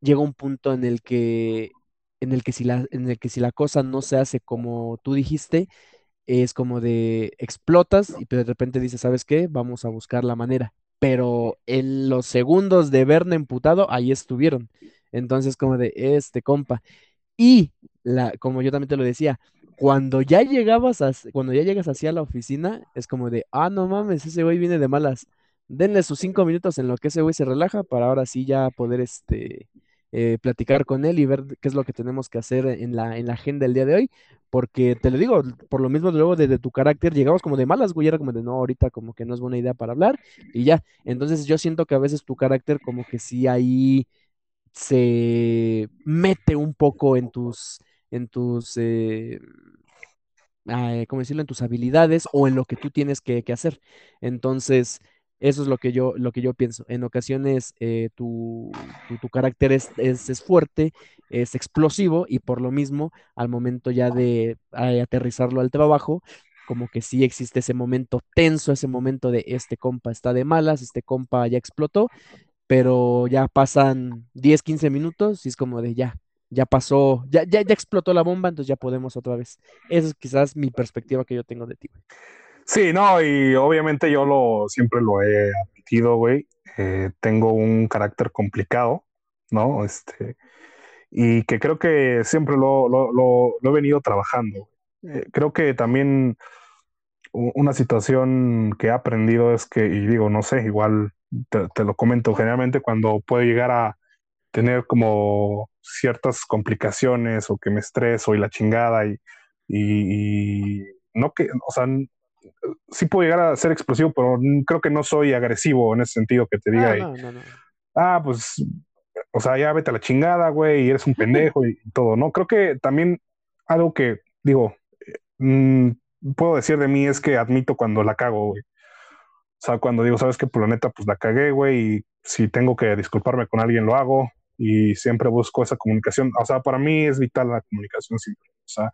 llega un punto en el que, en el que si la, en el que si la cosa no se hace como tú dijiste, es como de explotas y de repente dices, ¿sabes qué? Vamos a buscar la manera. Pero en los segundos de verme emputado, ahí estuvieron. Entonces, como de este compa. Y la, como yo también te lo decía, cuando ya llegabas a, cuando ya llegas hacia la oficina, es como de, ah, no mames, ese güey viene de malas. Denle sus cinco minutos en lo que ese güey se relaja para ahora sí ya poder este eh, platicar con él y ver qué es lo que tenemos que hacer en la, en la agenda del día de hoy. Porque te lo digo, por lo mismo luego de, tu carácter, llegabas como de malas, güey, era como de no, ahorita como que no es buena idea para hablar y ya. Entonces yo siento que a veces tu carácter como que sí ahí se mete un poco en tus, en tus, eh, ¿cómo decirlo? En tus habilidades o en lo que tú tienes que, hacer. Entonces, eso es lo que yo, lo que yo pienso. En ocasiones eh, tu, tu, carácter es, es, fuerte, es explosivo y por lo mismo, al momento ya de aterrizarlo al trabajo, como que sí existe ese momento tenso, ese momento de este compa está de malas, este compa ya explotó pero ya pasan 10, 15 minutos y es como de ya, ya pasó, ya, ya, ya explotó la bomba, entonces ya podemos otra vez. Esa es quizás mi perspectiva que yo tengo de ti. Sí, no, y obviamente yo lo siempre lo he admitido, güey. Eh, tengo un carácter complicado, ¿no? Este, y que creo que siempre lo, lo, he venido trabajando. Eh, creo que también una situación que he aprendido es que, y digo, no sé, igual te, lo comento, generalmente cuando puedo llegar a tener como ciertas complicaciones o que me estreso y la chingada y, y, no que, o sea, sí puedo llegar a ser explosivo, pero creo que no soy agresivo en ese sentido que te diga, ah, pues, o sea, ya vete a la chingada, güey, y eres un pendejo y, todo, ¿no? Creo que también algo que, digo, mm, puedo decir de mí es que admito cuando la cago, güey. O sea, cuando digo, sabes que por la neta, pues la cagué, güey, y si tengo que disculparme con alguien, lo hago, y siempre busco esa comunicación. O sea, para mí es vital la comunicación siempre. O sea,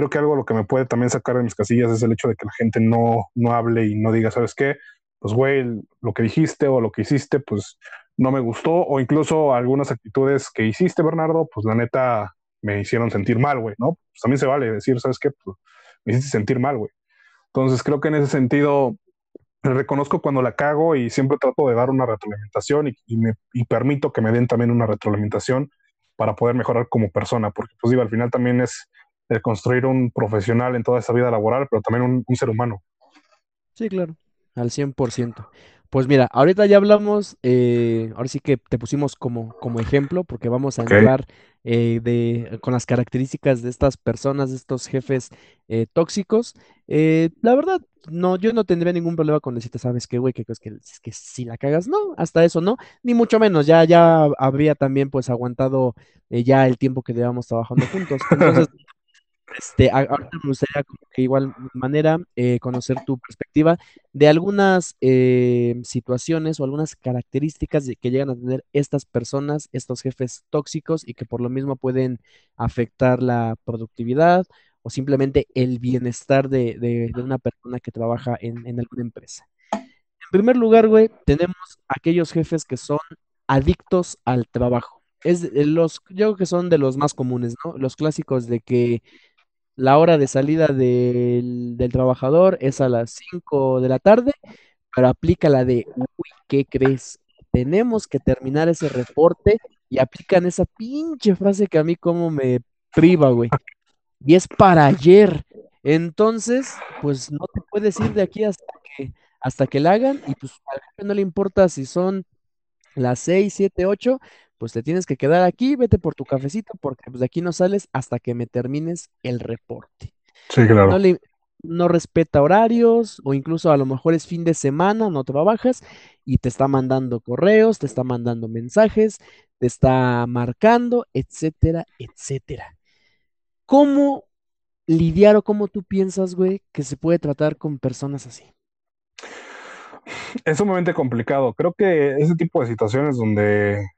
creo que algo lo que me puede también sacar de mis casillas es el hecho de que la gente no, no hable y no diga, ¿sabes qué? Pues, güey, lo que dijiste o lo que hiciste, pues no me gustó, o incluso algunas actitudes que hiciste, Bernardo, pues la neta me hicieron sentir mal, güey, ¿no? Pues también se vale decir, ¿sabes qué? Pues, me hiciste sentir mal, güey. Entonces creo que en ese sentido reconozco cuando la cago y siempre trato de dar una retroalimentación y, me, y permito que me den también una retroalimentación para poder mejorar como persona, porque pues digo, al final también es el construir un profesional en toda esa vida laboral, pero también un, ser humano. Sí, claro, al 100%. Pues mira, ahorita ya hablamos, eh, ahora sí que te pusimos como, como ejemplo, porque vamos a hablar eh, de, con las características de estas personas, de estos jefes eh, tóxicos. la verdad, no, yo no tendría ningún problema con decirte, ¿sabes qué, güey? Que, que, que si la cagas, no, hasta eso no, ni mucho menos, ya, ya habría también pues aguantado ya el tiempo que llevamos trabajando juntos. Entonces, Este, ahorita me gustaría que igual manera eh, conocer tu perspectiva de algunas eh, situaciones o algunas características que llegan a tener estas personas, estos jefes tóxicos y que por lo mismo pueden afectar la productividad o simplemente el bienestar de, una persona que trabaja en, en alguna empresa. En primer lugar, güey, tenemos aquellos jefes que son adictos al trabajo. Es los, yo creo que son de los más comunes, ¿no? Los clásicos de que la hora de salida del, trabajador es a las 5 de la tarde, pero aplica la de, uy, ¿qué crees? Tenemos que terminar ese reporte y aplican esa pinche frase que a mí como me priva, güey. Y es para ayer. Entonces, pues no te puedes ir de aquí hasta que, hasta que la hagan y pues a la no le importa si son las 6, 7, 8, pues te tienes que quedar aquí, vete por tu cafecito, porque pues, de aquí no sales hasta que me termines el reporte. Sí, claro. No, le, no respeta horarios, o incluso a lo mejor es fin de semana, no trabajas, y te está mandando correos, te está mandando mensajes, te está marcando, etcétera, etcétera. ¿Cómo lidiar o cómo tú piensas, güey, que se puede tratar con personas así? Es sumamente complicado. Creo que ese tipo de situaciones donde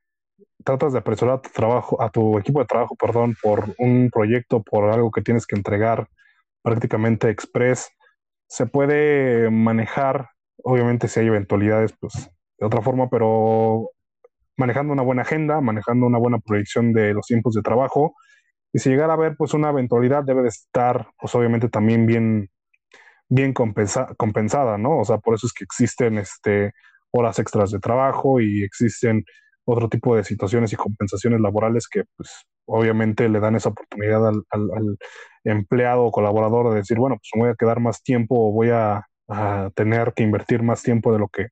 tratas de apresurar a tu trabajo, a tu equipo de trabajo, perdón, por un proyecto, por algo que tienes que entregar prácticamente express, se puede manejar, obviamente si hay eventualidades, pues de otra forma, pero manejando una buena agenda, manejando una buena proyección de los tiempos de trabajo, y si llegara a haber pues una eventualidad debe de estar pues obviamente también bien, bien compensada, ¿no? O sea, por eso es que existen este, horas extras de trabajo y existen otro tipo de situaciones y compensaciones laborales que pues obviamente le dan esa oportunidad al, empleado o colaborador de decir, bueno, pues me voy a quedar más tiempo o voy a, tener que invertir más tiempo de lo que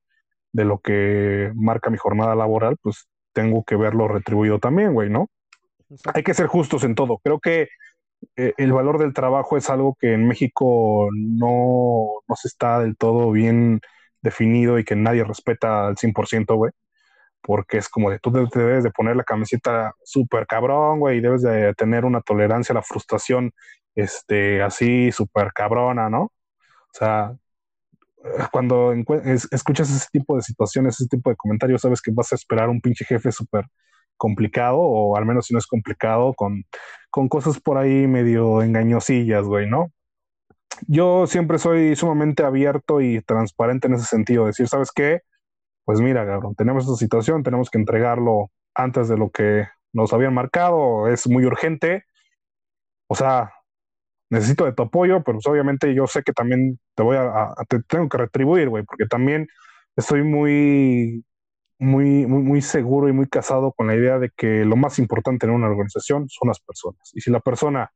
de lo que marca mi jornada laboral, pues tengo que verlo retribuido también, güey, ¿no? Hay que ser justos en todo. Creo que eh, el valor del trabajo es algo que en México no, no se está del todo bien definido y que nadie respeta al 100%, güey porque es como de tú te debes de poner la camiseta súper cabrón, güey, y debes de tener una tolerancia a la frustración, este, así súper cabrona, ¿no? O sea, cuando escuchas ese tipo de situaciones, ese tipo de comentarios, sabes que vas a esperar un pinche jefe súper complicado, o al menos si no es complicado, con, con cosas por ahí medio engañosillas, güey, ¿no? Yo siempre soy sumamente abierto y transparente en ese sentido, decir, ¿sabes qué? Pues mira, cabrón, tenemos esta situación, tenemos que entregarlo antes de lo que nos habían marcado, es muy urgente. O sea, necesito de tu apoyo, pero pues obviamente yo sé que también te voy a, te tengo que retribuir, güey, porque también estoy muy, muy, muy, muy seguro y muy casado con la idea de que lo más importante en una organización son las personas. Y si la persona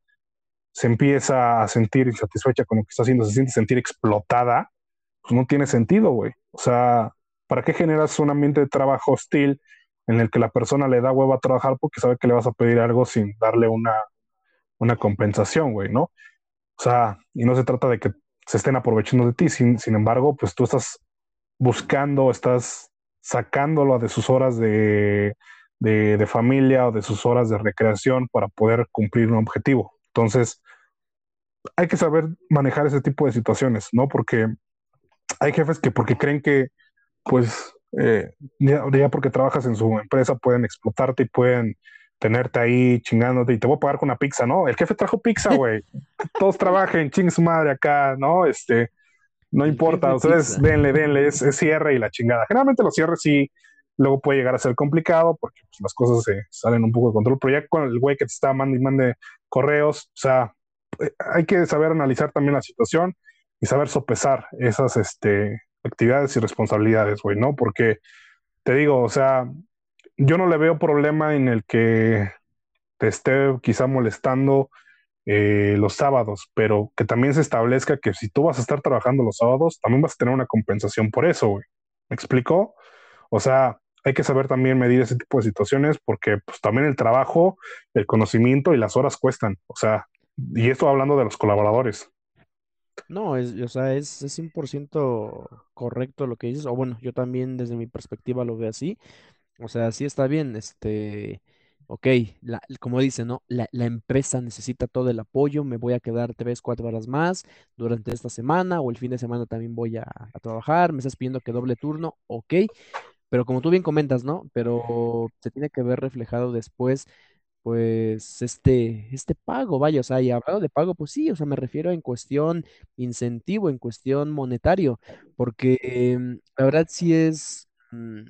se empieza a sentir insatisfecha con lo que está haciendo, se siente sentir explotada, pues no tiene sentido, güey. O sea, ¿Para qué generas un ambiente de trabajo hostil en el que la persona le da huevo a trabajar porque sabe que le vas a pedir algo sin darle una, una compensación, güey, ¿no? O sea, y no se trata de que se estén aprovechando de ti, sin, sin embargo, pues tú estás buscando, estás sacándolo de sus horas de, de, de, familia o de sus horas de recreación para poder cumplir un objetivo. Entonces, hay que saber manejar ese tipo de situaciones, ¿no? Porque hay jefes que porque creen que pues eh, ya, porque trabajas en su empresa pueden explotarte y pueden tenerte ahí chingándote y te voy a pagar con una pizza, ¿no? El jefe trajo pizza, güey. Todos trabajen, ching su madre acá, ¿no? Este, no importa, ustedes denle, denle, es, cierre y la chingada. Generalmente los cierres sí, luego puede llegar a ser complicado porque pues, las cosas se salen un poco de control, pero ya con el güey que te está mandando y mande correos, o sea, eh, hay que saber analizar también la situación y saber sopesar esas este, actividades y responsabilidades, güey, ¿no? Porque te digo, o sea, yo no le veo problema en el que te esté quizá molestando eh, los sábados, pero que también se establezca que si tú vas a estar trabajando los sábados, también vas a tener una compensación por eso, güey. ¿Me explico? O sea, hay que saber también medir ese tipo de situaciones porque pues también el trabajo, el conocimiento y las horas cuestan. O sea, y esto hablando de los colaboradores. No, es, o sea, es, es 100% correcto lo que dices, o bueno, yo también desde mi perspectiva lo veo así, o sea, sí está bien, este, ok, como dice, ¿no? La, la empresa necesita todo el apoyo, me voy a quedar tres, cuatro horas más durante esta semana, o el fin de semana también voy a, a trabajar, me estás pidiendo que doble turno, ok, pero como tú bien comentas, ¿no? Pero se tiene que ver reflejado después pues este, este pago, vaya, o sea, y hablado de pago, pues sí, o sea, me refiero en cuestión incentivo, en cuestión monetario, porque em, la verdad sí es, mm,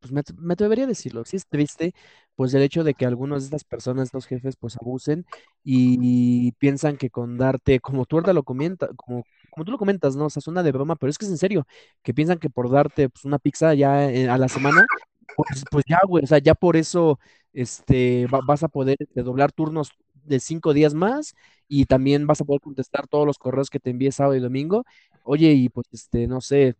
pues me, me atrevería a decirlo, sí es triste, pues el hecho de que algunas de estas personas, los jefes, pues abusen y piensan que con darte, como tú ahorita lo comenta, como, como tú lo comentas, ¿no? O sea, suena de broma, pero es que es en serio, que piensan que por darte pues, una pizza ya eh, a la semana, pues, pues ya, güey, o sea, ya por eso este, vas a poder este, doblar turnos de cinco días más y también vas a poder contestar todos los correos que te envíe sábado y domingo. Oye, y pues, este, no sé,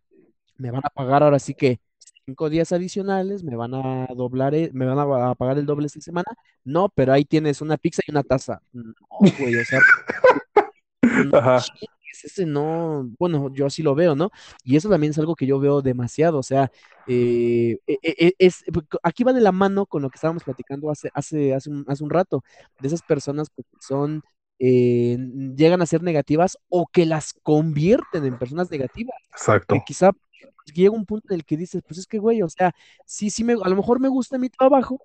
me van a pagar ahora sí que cinco días adicionales, me van a doblar, e, me van a, pagar el doble esta semana. No, pero ahí tienes una pizza y una taza. No, güey, o sea, Ajá ese no, bueno, yo así lo veo, ¿no? Y eso también es algo que yo veo demasiado, o sea, eh, e, e, e, es, aquí va de la mano con lo que estábamos platicando hace, hace, hace, un, hace un rato, de esas personas que son, eh, llegan a ser negativas o que las convierten en personas negativas. Exacto. Que quizá llega un punto en el que dices, pues es que, güey, o sea, sí, sí, me, a lo mejor me gusta mi trabajo,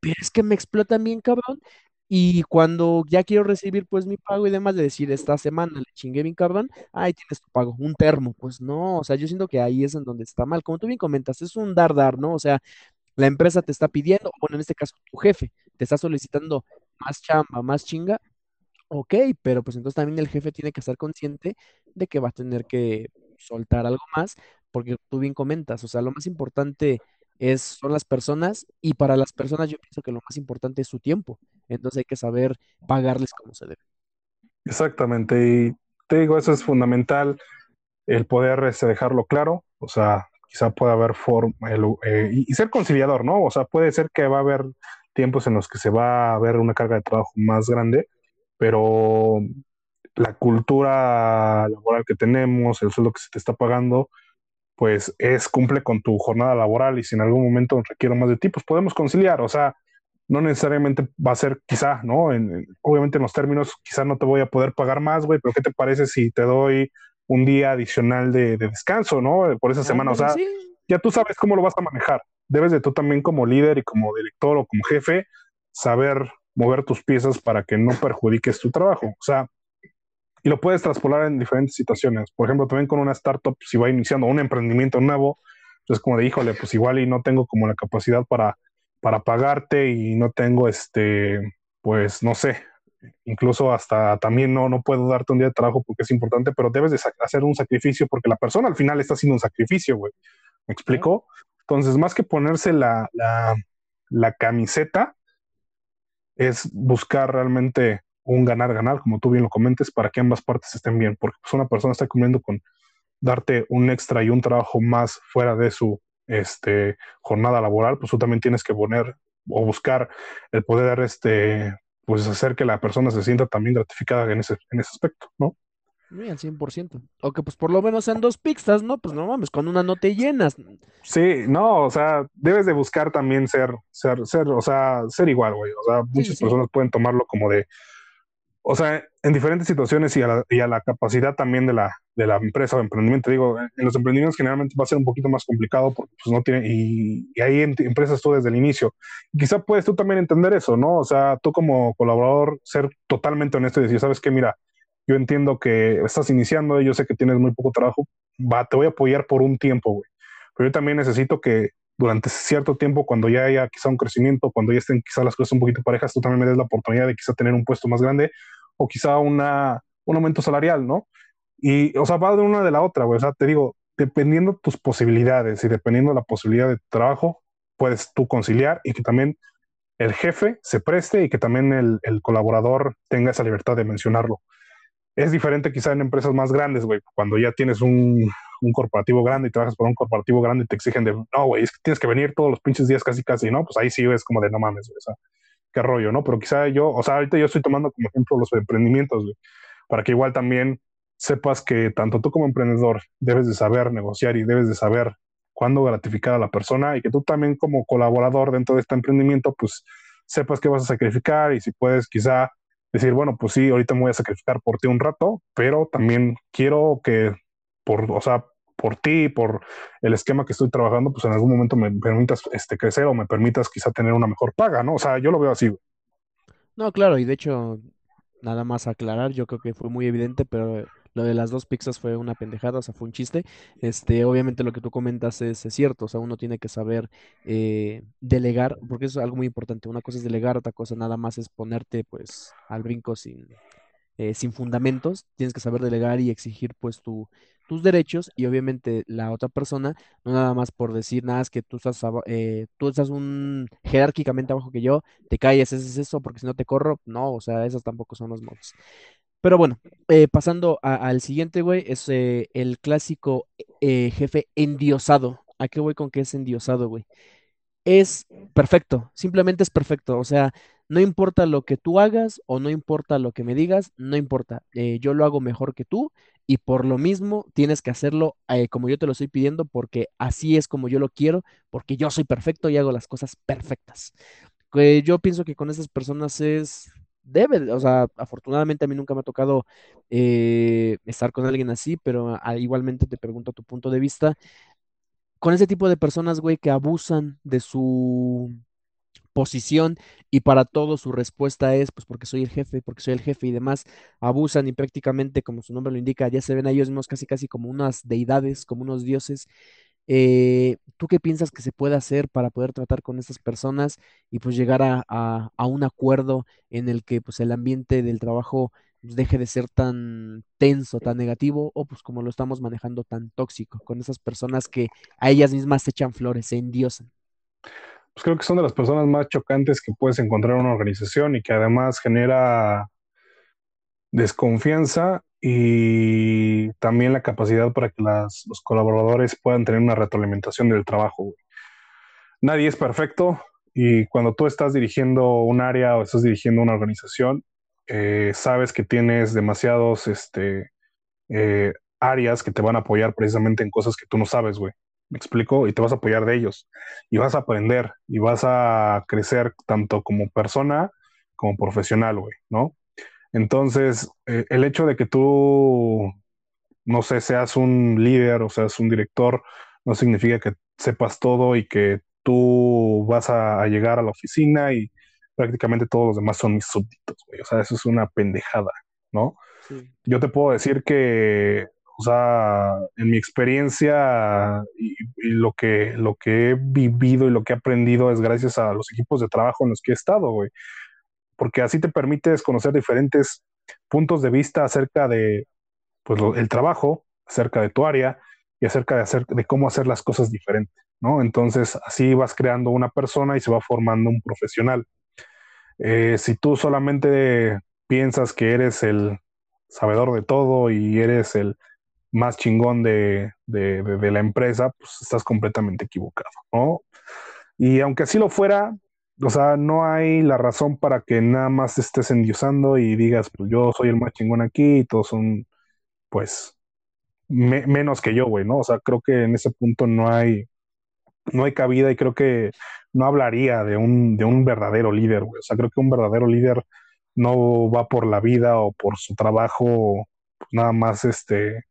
pero es que me explotan bien, cabrón, y cuando ya quiero recibir pues mi pago y demás, de decir, esta semana le chingué mi cabrón, ahí tienes tu pago, un termo. Pues no, o sea, yo siento que ahí es en donde está mal. Como tú bien comentas, es un dar, dar, ¿no? O sea, la empresa te está pidiendo, bueno, en este caso tu jefe, te está solicitando más chamba, más chinga, ok, pero pues entonces también el jefe tiene que estar consciente de que va a tener que soltar algo más, porque tú bien comentas, o sea, lo más importante es, son las personas y para las personas yo pienso que lo más importante es su tiempo. Entonces hay que saber pagarles como se debe. Exactamente. Y te digo, eso es fundamental, el poder este, dejarlo claro. O sea, quizá pueda haber forma eh, y, ser conciliador, ¿no? O sea, puede ser que va a haber tiempos en los que se va a ver una carga de trabajo más grande, pero la cultura laboral que tenemos, el sueldo que se te está pagando, pues es cumple con tu jornada laboral y si en algún momento requiero más de ti, pues podemos conciliar. O sea, no necesariamente va a ser quizá, ¿no? En, obviamente en los términos, quizá no te voy a poder pagar más, güey, pero ¿qué te parece si te doy un día adicional de, descanso, ¿no? Por esa semana. O sea, ya tú sabes cómo lo vas a manejar. Debes de tú también como líder y como director o como jefe saber mover tus piezas para que no perjudiques tu trabajo. O sea, y lo puedes traspolar en diferentes situaciones. Por ejemplo, también con una startup, si va iniciando un emprendimiento nuevo, es como de, híjole, pues igual y no tengo como la capacidad para, para pagarte y no tengo este, pues no sé, incluso hasta también no, no puedo darte un día de trabajo porque es importante, pero debes de hacer un sacrificio porque la persona al final está haciendo un sacrificio, güey. ¿Me explico? Entonces, más que ponerse la, la, la camiseta, es buscar realmente un ganar-ganar, como tú bien lo comentes, para que ambas partes estén bien, porque pues, una persona está cumpliendo con darte un extra y un trabajo más fuera de su este, jornada laboral, pues tú también tienes que poner o buscar el poder este, pues hacer que la persona se sienta también gratificada en ese, en ese aspecto, ¿no? Al 100%. O que pues por lo menos sean dos pizzas, ¿no? Pues no mames, con una no te llenas. Sí, no, o sea, debes de buscar también ser, ser, ser, o sea, ser igual, güey. O sea, muchas personas pueden tomarlo como de, o sea, en diferentes situaciones y a, la, y a la capacidad también de la, de la empresa o emprendimiento. Digo, en los emprendimientos generalmente va a ser un poquito más complicado porque pues no tiene, y, y hay em, empresas tú desde el inicio. quizá puedes tú también entender eso, ¿no? O sea, tú como colaborador ser totalmente honesto y decir, ¿sabes qué? Mira, yo entiendo que estás iniciando y yo sé que tienes muy poco trabajo, va, te voy a apoyar por un tiempo, güey. Pero yo también necesito que durante cierto tiempo, cuando ya haya quizá un crecimiento, cuando ya estén quizá las cosas un poquito parejas, tú también me des la oportunidad de quizá tener un puesto más grande o quizá una, un aumento salarial, ¿no? Y, o sea, va de una de la otra, güey. O sea, te digo, dependiendo tus posibilidades y dependiendo de la posibilidad de tu trabajo, puedes tú conciliar y que también el jefe se preste y que también el, el colaborador tenga esa libertad de mencionarlo. Es diferente quizá en empresas más grandes, güey, cuando ya tienes un, un corporativo grande y trabajas por un corporativo grande y te exigen de, no, güey, es que tienes que venir todos los pinches días casi, casi, ¿no? Pues ahí sí es como de, no mames, güey, o sea, qué rollo, ¿no? Pero quizá yo, o sea, ahorita yo estoy tomando como ejemplo los emprendimientos, güey, para que igual también sepas que tanto tú como emprendedor debes de saber negociar y debes de saber cuándo gratificar a la persona y que tú también como colaborador dentro de este emprendimiento, pues sepas que vas a sacrificar y si puedes quizá decir, bueno, pues sí, ahorita me voy a sacrificar por ti un rato, pero también quiero que por, o sea, por ti, por el esquema que estoy trabajando, pues en algún momento me permitas este, crecer o me permitas quizá tener una mejor paga, ¿no? O sea, yo lo veo así. No, claro, y de hecho, nada más aclarar, yo creo que fue muy evidente, pero lo de las dos pizzas fue una pendejada, o sea, fue un chiste. Este, obviamente lo que tú comentas es, cierto, o sea, uno tiene que saber eh, delegar, porque eso es algo muy importante. Una cosa es delegar, otra cosa nada más es ponerte, pues, al brinco sin, eh, sin fundamentos. Tienes que saber delegar y exigir, pues, tu, tus derechos y obviamente la otra persona, no nada más por decir nada, es que tú estás, eh, tú estás un jerárquicamente abajo que yo, te calles, ese es eso, porque si no te corro, no, o sea, esos tampoco son los modos. Pero bueno, eh, pasando al siguiente, güey, es eh, el clásico jefe endiosado. ¿A qué voy con que es endiosado, güey? Es perfecto, simplemente es perfecto, o sea, no importa lo que tú hagas o no importa lo que me digas, no importa, yo lo hago mejor que tú y por lo mismo tienes que hacerlo eh, como yo te lo estoy pidiendo porque así es como yo lo quiero, porque yo soy perfecto y hago las cosas perfectas. Yo pienso que con esas personas es, debe, o sea, afortunadamente a mí nunca me ha tocado eh, estar con alguien así, pero igualmente te pregunto tu punto de vista. Con ese tipo de personas, güey, que abusan de su posición y para todo su respuesta es, pues porque soy el jefe, porque soy el jefe y demás, abusan y prácticamente, como su nombre lo indica, ya se ven a ellos mismos casi casi como unas deidades, como unos dioses. Eh, ¿tú qué piensas que se puede hacer para poder tratar con estas personas y pues llegar a, a, un acuerdo en el que pues el ambiente del trabajo pues, deje de ser tan tenso, tan negativo, o pues como lo estamos manejando tan tóxico, con esas personas que a ellas mismas se echan flores, se endiosan? Pues creo que son de las personas más chocantes que puedes encontrar en una organización y que además genera desconfianza y también la capacidad para que los colaboradores puedan tener una retroalimentación del trabajo. Nadie es perfecto y cuando tú estás dirigiendo un área o estás dirigiendo una organización, eh, sabes que tienes demasiados este, eh, áreas que te van a apoyar precisamente en cosas que tú no sabes, güey. ¿Me explico? Y te vas a apoyar de ellos. Y vas a aprender y vas a crecer tanto como persona como profesional, güey, ¿no? Entonces, eh, el hecho de que tú, no sé, seas un líder o seas un director, no significa que sepas todo y que tú vas a, llegar a la oficina y prácticamente todos los demás son mis súbditos, güey. O sea, eso es una pendejada, ¿no? Yo te puedo decir que o sea, en mi experiencia y, lo, que, lo que he vivido y lo que he aprendido es gracias a los equipos de trabajo en los que he estado, güey. Porque así te permites conocer diferentes puntos de vista acerca de pues, el trabajo, acerca de tu área y acerca de, hacer, de cómo hacer las cosas diferentes, ¿no? Entonces, así vas creando una persona y se va formando un profesional. Eh, si tú solamente piensas que eres el sabedor de todo y eres el más chingón de, la empresa, pues estás completamente equivocado, ¿no? Y aunque así lo fuera, o sea, no hay la razón para que nada más estés endiosando y digas, pues yo soy el más chingón aquí y todos son, pues, menos que yo, güey, ¿no? O sea, creo que en ese punto no hay, no hay cabida y creo que no hablaría de un, de un verdadero líder, güey. O sea, creo que un verdadero líder no va por la vida o por su trabajo, pues nada más este,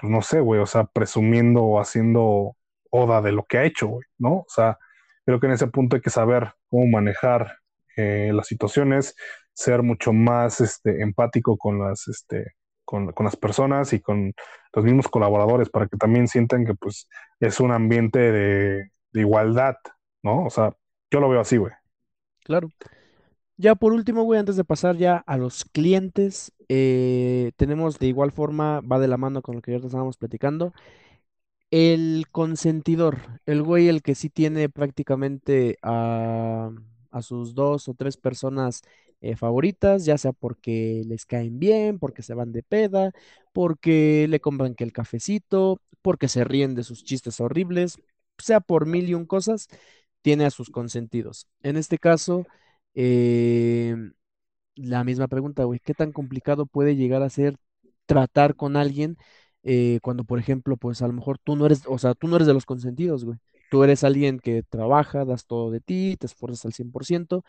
pues no sé, güey, o sea, presumiendo o haciendo oda de lo que ha hecho, güey, ¿no? O sea, creo que en ese punto hay que saber cómo manejar eh, las situaciones, ser mucho más este, empático con las, este, con, las personas y con los mismos colaboradores para que también sientan que pues es un ambiente de, de igualdad, ¿no? O sea, yo lo veo así, güey. Claro. Ya por último, güey, antes de pasar ya a los clientes, eh, tenemos de igual forma, va de la mano con lo que ya estábamos platicando, el consentidor, el güey, el que sí tiene prácticamente a, a sus dos o tres personas eh, favoritas, ya sea porque les caen bien, porque se van de peda, porque le compran que el cafecito, porque se ríen de sus chistes horribles, sea por mil y un cosas, tiene a sus consentidos. En este caso, eh, la misma pregunta, güey, ¿qué tan complicado puede llegar a ser tratar con alguien eh, cuando, por ejemplo, pues a lo mejor tú no eres, o sea, tú no eres de los consentidos, güey. Tú eres alguien que trabaja, das todo de ti, te esfuerzas al 100%,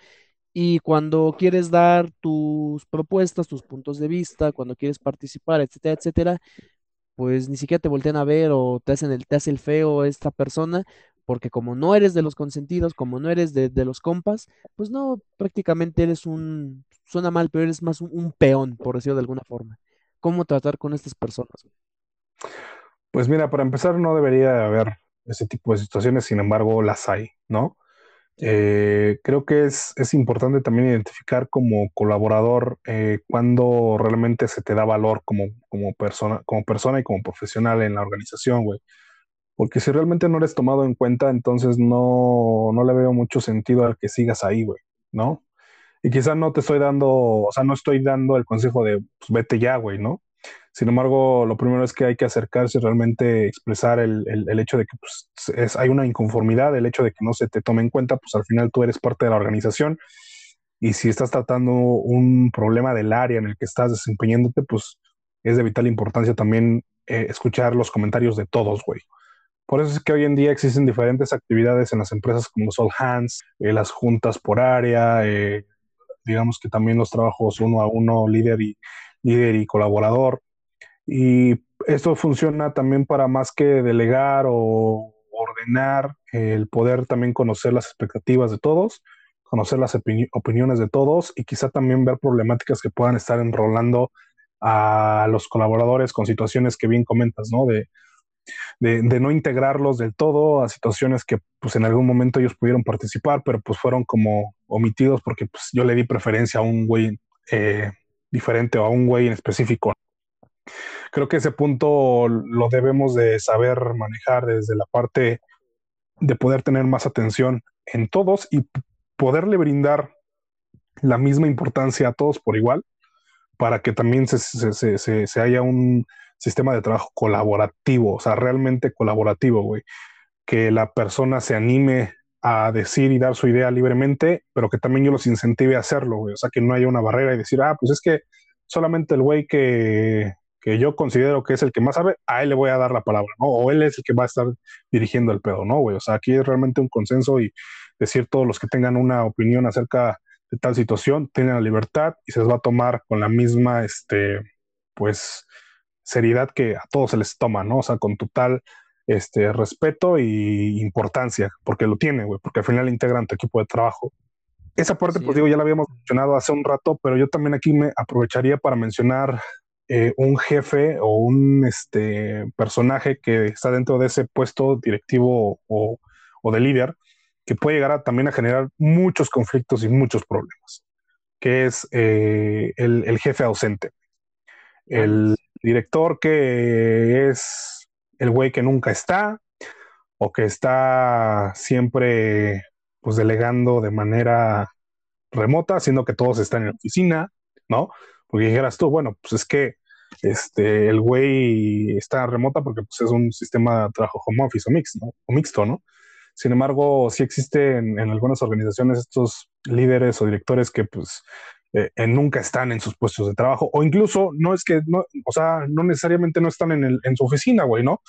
y cuando quieres dar tus propuestas, tus puntos de vista, cuando quieres participar, etcétera, etcétera, pues ni siquiera te voltean a ver o te hacen el, te hace el feo esta persona, porque como no eres de los consentidos, como no eres de, los compas, pues no, prácticamente eres un, suena mal, pero eres más un, peón, por decirlo de alguna forma. ¿Cómo tratar con estas personas? Pues mira, para empezar no debería haber ese tipo de situaciones, sin embargo las hay, ¿no? Eh, creo que es, es, importante también identificar como colaborador eh, cuando realmente se te da valor como, como, persona, como persona y como profesional en la organización, güey. Porque si realmente no eres tomado en cuenta, entonces no, no le veo mucho sentido al que sigas ahí, güey, ¿no? Y quizás no te estoy dando, o sea, no estoy dando el consejo de pues, vete ya, güey, ¿no? Sin embargo, lo primero es que hay que acercarse y realmente expresar el, el, hecho de que pues, es, hay una inconformidad, el hecho de que no se te tome en cuenta, pues al final tú eres parte de la organización y si estás tratando un problema del área en el que estás desempeñándote, pues es de vital importancia también eh, escuchar los comentarios de todos, güey. Por eso es que hoy en día existen diferentes actividades en las empresas como Soul Hands, eh, las juntas por área, eh, digamos que también los trabajos uno a uno, líder y, líder y colaborador. Y esto funciona también para más que delegar o ordenar, el poder también conocer las expectativas de todos, conocer las opiniones de todos y quizá también ver problemáticas que puedan estar enrolando a los colaboradores con situaciones que bien comentas, ¿no? De, de, no integrarlos del todo a situaciones que pues en algún momento ellos pudieron participar, pero pues fueron como omitidos porque pues yo le di preferencia a un güey eh, diferente o a un güey en específico. Creo que ese punto lo debemos de saber manejar desde la parte de poder tener más atención en todos y poderle brindar la misma importancia a todos por igual para que también se, se, se, se haya un sistema de trabajo colaborativo, o sea, realmente colaborativo, güey. Que la persona se anime a decir y dar su idea libremente, pero que también yo los incentive a hacerlo, güey. O sea, que no haya una barrera y decir, ah, pues es que solamente el güey que, que yo considero que es el que más sabe, a él le voy a dar la palabra, ¿no? O él es el que va a estar dirigiendo el pedo, ¿no, güey? O sea, aquí es realmente un consenso y decir todos los que tengan una opinión acerca de tal situación, tienen la libertad y se les va a tomar con la misma, este, pues, seriedad que a todos se les toma, ¿no? O sea, con total este, respeto y importancia, porque lo tiene, güey, porque al final integran tu equipo de trabajo. Esa parte, pues digo, ya la habíamos mencionado hace un rato, pero yo también aquí me aprovecharía para mencionar eh, un jefe o un este, personaje que está dentro de ese puesto directivo o, de líder, que puede llegar también a generar muchos conflictos y muchos problemas, que es eh, el, jefe ausente. El director que es el güey que nunca está o que está siempre pues delegando de manera remota, siendo que todos están en la oficina, ¿no? Porque dijeras tú, bueno, pues es que este, el güey está remota porque pues, es un sistema de trabajo home office o mixto. O mixto, ¿no? Sin embargo, sí existen en algunas organizaciones estos líderes o directores que pues eh, nunca están en sus puestos de trabajo, o incluso no es que, no, o sea, no necesariamente no están en, el, en su oficina, güey, ¿no?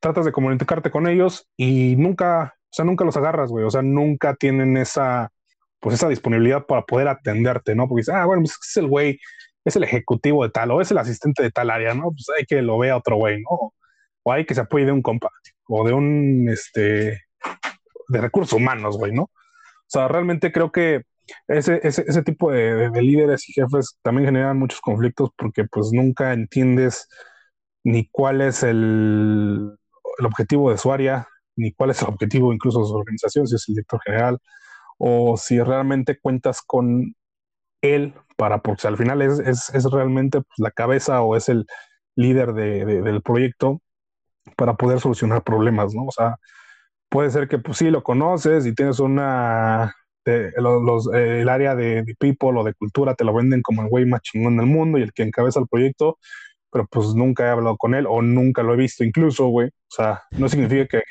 Tratas de comunicarte con ellos y nunca, o sea, nunca los agarras, güey, o sea, nunca tienen esa pues esa disponibilidad para poder atenderte, ¿no? Porque dices, ah, bueno, pues es el güey, es el ejecutivo de tal, o es el asistente de tal área, ¿no? Pues hay que lo vea otro güey, ¿no? O hay que se apoye de un compa, o de un, este, de recursos humanos, güey, ¿no? O sea, realmente creo que ese, ese, ese tipo de, líderes y jefes también generan muchos conflictos porque pues nunca entiendes ni cuál es el, el objetivo de su área, ni cuál es el objetivo incluso de su organización, si es el director general, o si realmente cuentas con él para, porque al final es, es, es realmente pues, la cabeza o es el líder de, del proyecto para poder solucionar problemas, ¿no? O sea, puede ser que pues sí lo conoces y tienes una, los, el área de, de, people o de cultura te lo venden como el güey más chingón del mundo y el que encabeza el proyecto, pero pues nunca he hablado con él o nunca lo he visto incluso, güey. O sea, no significa que,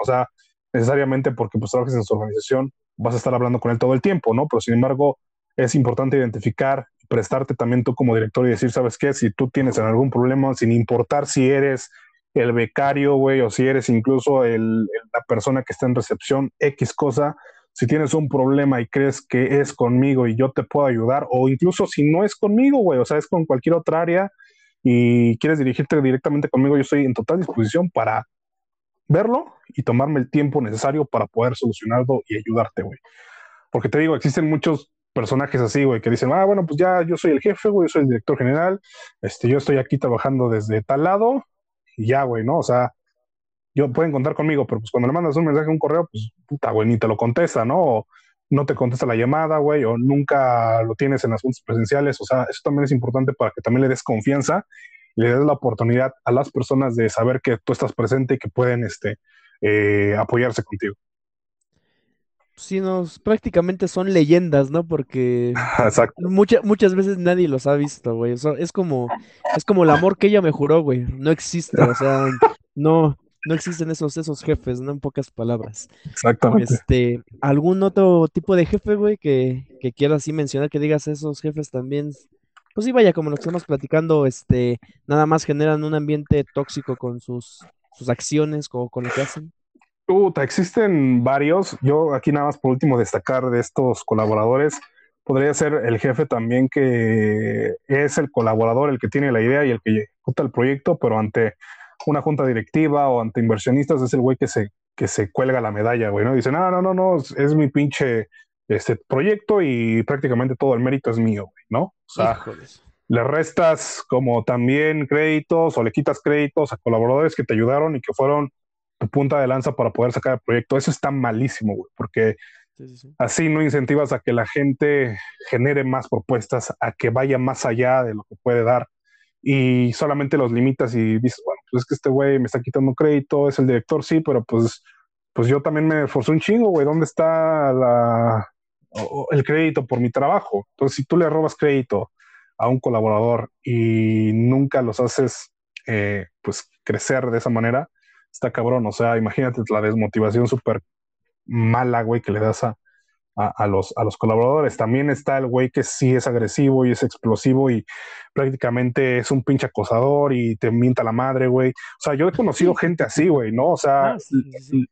o sea, necesariamente porque pues trabajes en su organización vas a estar hablando con él todo el tiempo, ¿no? Pero sin embargo, es importante identificar, prestarte también tú como director y decir, ¿sabes qué? Si tú tienes algún problema, sin importar si eres el becario, güey, o si eres incluso el, la persona que está en recepción, X cosa, si tienes un problema y crees que es conmigo y yo te puedo ayudar, o incluso si no es conmigo, güey, o sea, es con cualquier otra área y quieres dirigirte directamente conmigo, yo estoy en total disposición para verlo y tomarme el tiempo necesario para poder solucionarlo y ayudarte, güey. Porque te digo, existen muchos personajes así, güey, que dicen, ah, bueno, pues ya yo soy el jefe, güey, yo soy el director general, este, yo estoy aquí trabajando desde tal lado y ya, güey, ¿no? O sea, yo pueden contar conmigo, pero pues cuando le mandas un mensaje, un correo, pues puta, güey, ni te lo contesta, ¿no? O no te contesta la llamada, güey, o nunca lo tienes en asuntos presenciales, o sea, eso también es importante para que también le des confianza y le des la oportunidad a las personas de saber que tú estás presente y que pueden, este, eh, apoyarse contigo. Sí, nos prácticamente son leyendas, ¿no? Porque muchas veces nadie los ha visto, güey. es como, es como el amor que ella me juró, güey. No existe, o sea, no, no existen esos, esos jefes, ¿no? En pocas palabras. Exactamente. Este, ¿algún otro tipo de jefe, güey, que, que quieras así mencionar, que digas esos jefes también? Pues sí, vaya, como lo que estamos platicando, este, nada más generan un ambiente tóxico con sus, sus acciones, o con lo que hacen. Puta, existen varios. Yo aquí nada más por último destacar de estos colaboradores. Podría ser el jefe también que es el colaborador, el que tiene la idea y el que ejecuta el proyecto, pero ante una junta directiva o ante inversionistas es el güey que se, que se cuelga la medalla, güey, ¿no? Dice, no, no, no, no, es mi pinche este proyecto y prácticamente todo el mérito es mío, güey, ¿no? O sea, le restas como también créditos o le quitas créditos a colaboradores que te ayudaron y que fueron tu punta de lanza para poder sacar el proyecto. Eso está malísimo, güey, porque así no incentivas a que la gente genere más propuestas, a que vaya más allá de lo que puede dar y solamente los limitas y dices, bueno, pues es que este güey me está quitando crédito, es el director, sí, pero pues, pues yo también me esforcé un chingo, güey, ¿dónde está la, el crédito por mi trabajo? Entonces, si tú le robas crédito a un colaborador y nunca los haces, eh, pues, crecer de esa manera, está cabrón, o sea, imagínate la desmotivación súper mala, güey, que le das a, a, los, a los colaboradores. También está el güey que sí es agresivo y es explosivo y prácticamente es un pinche acosador y te mienta la madre, güey. O sea, yo he conocido gente así, güey, ¿no? O sea, ah,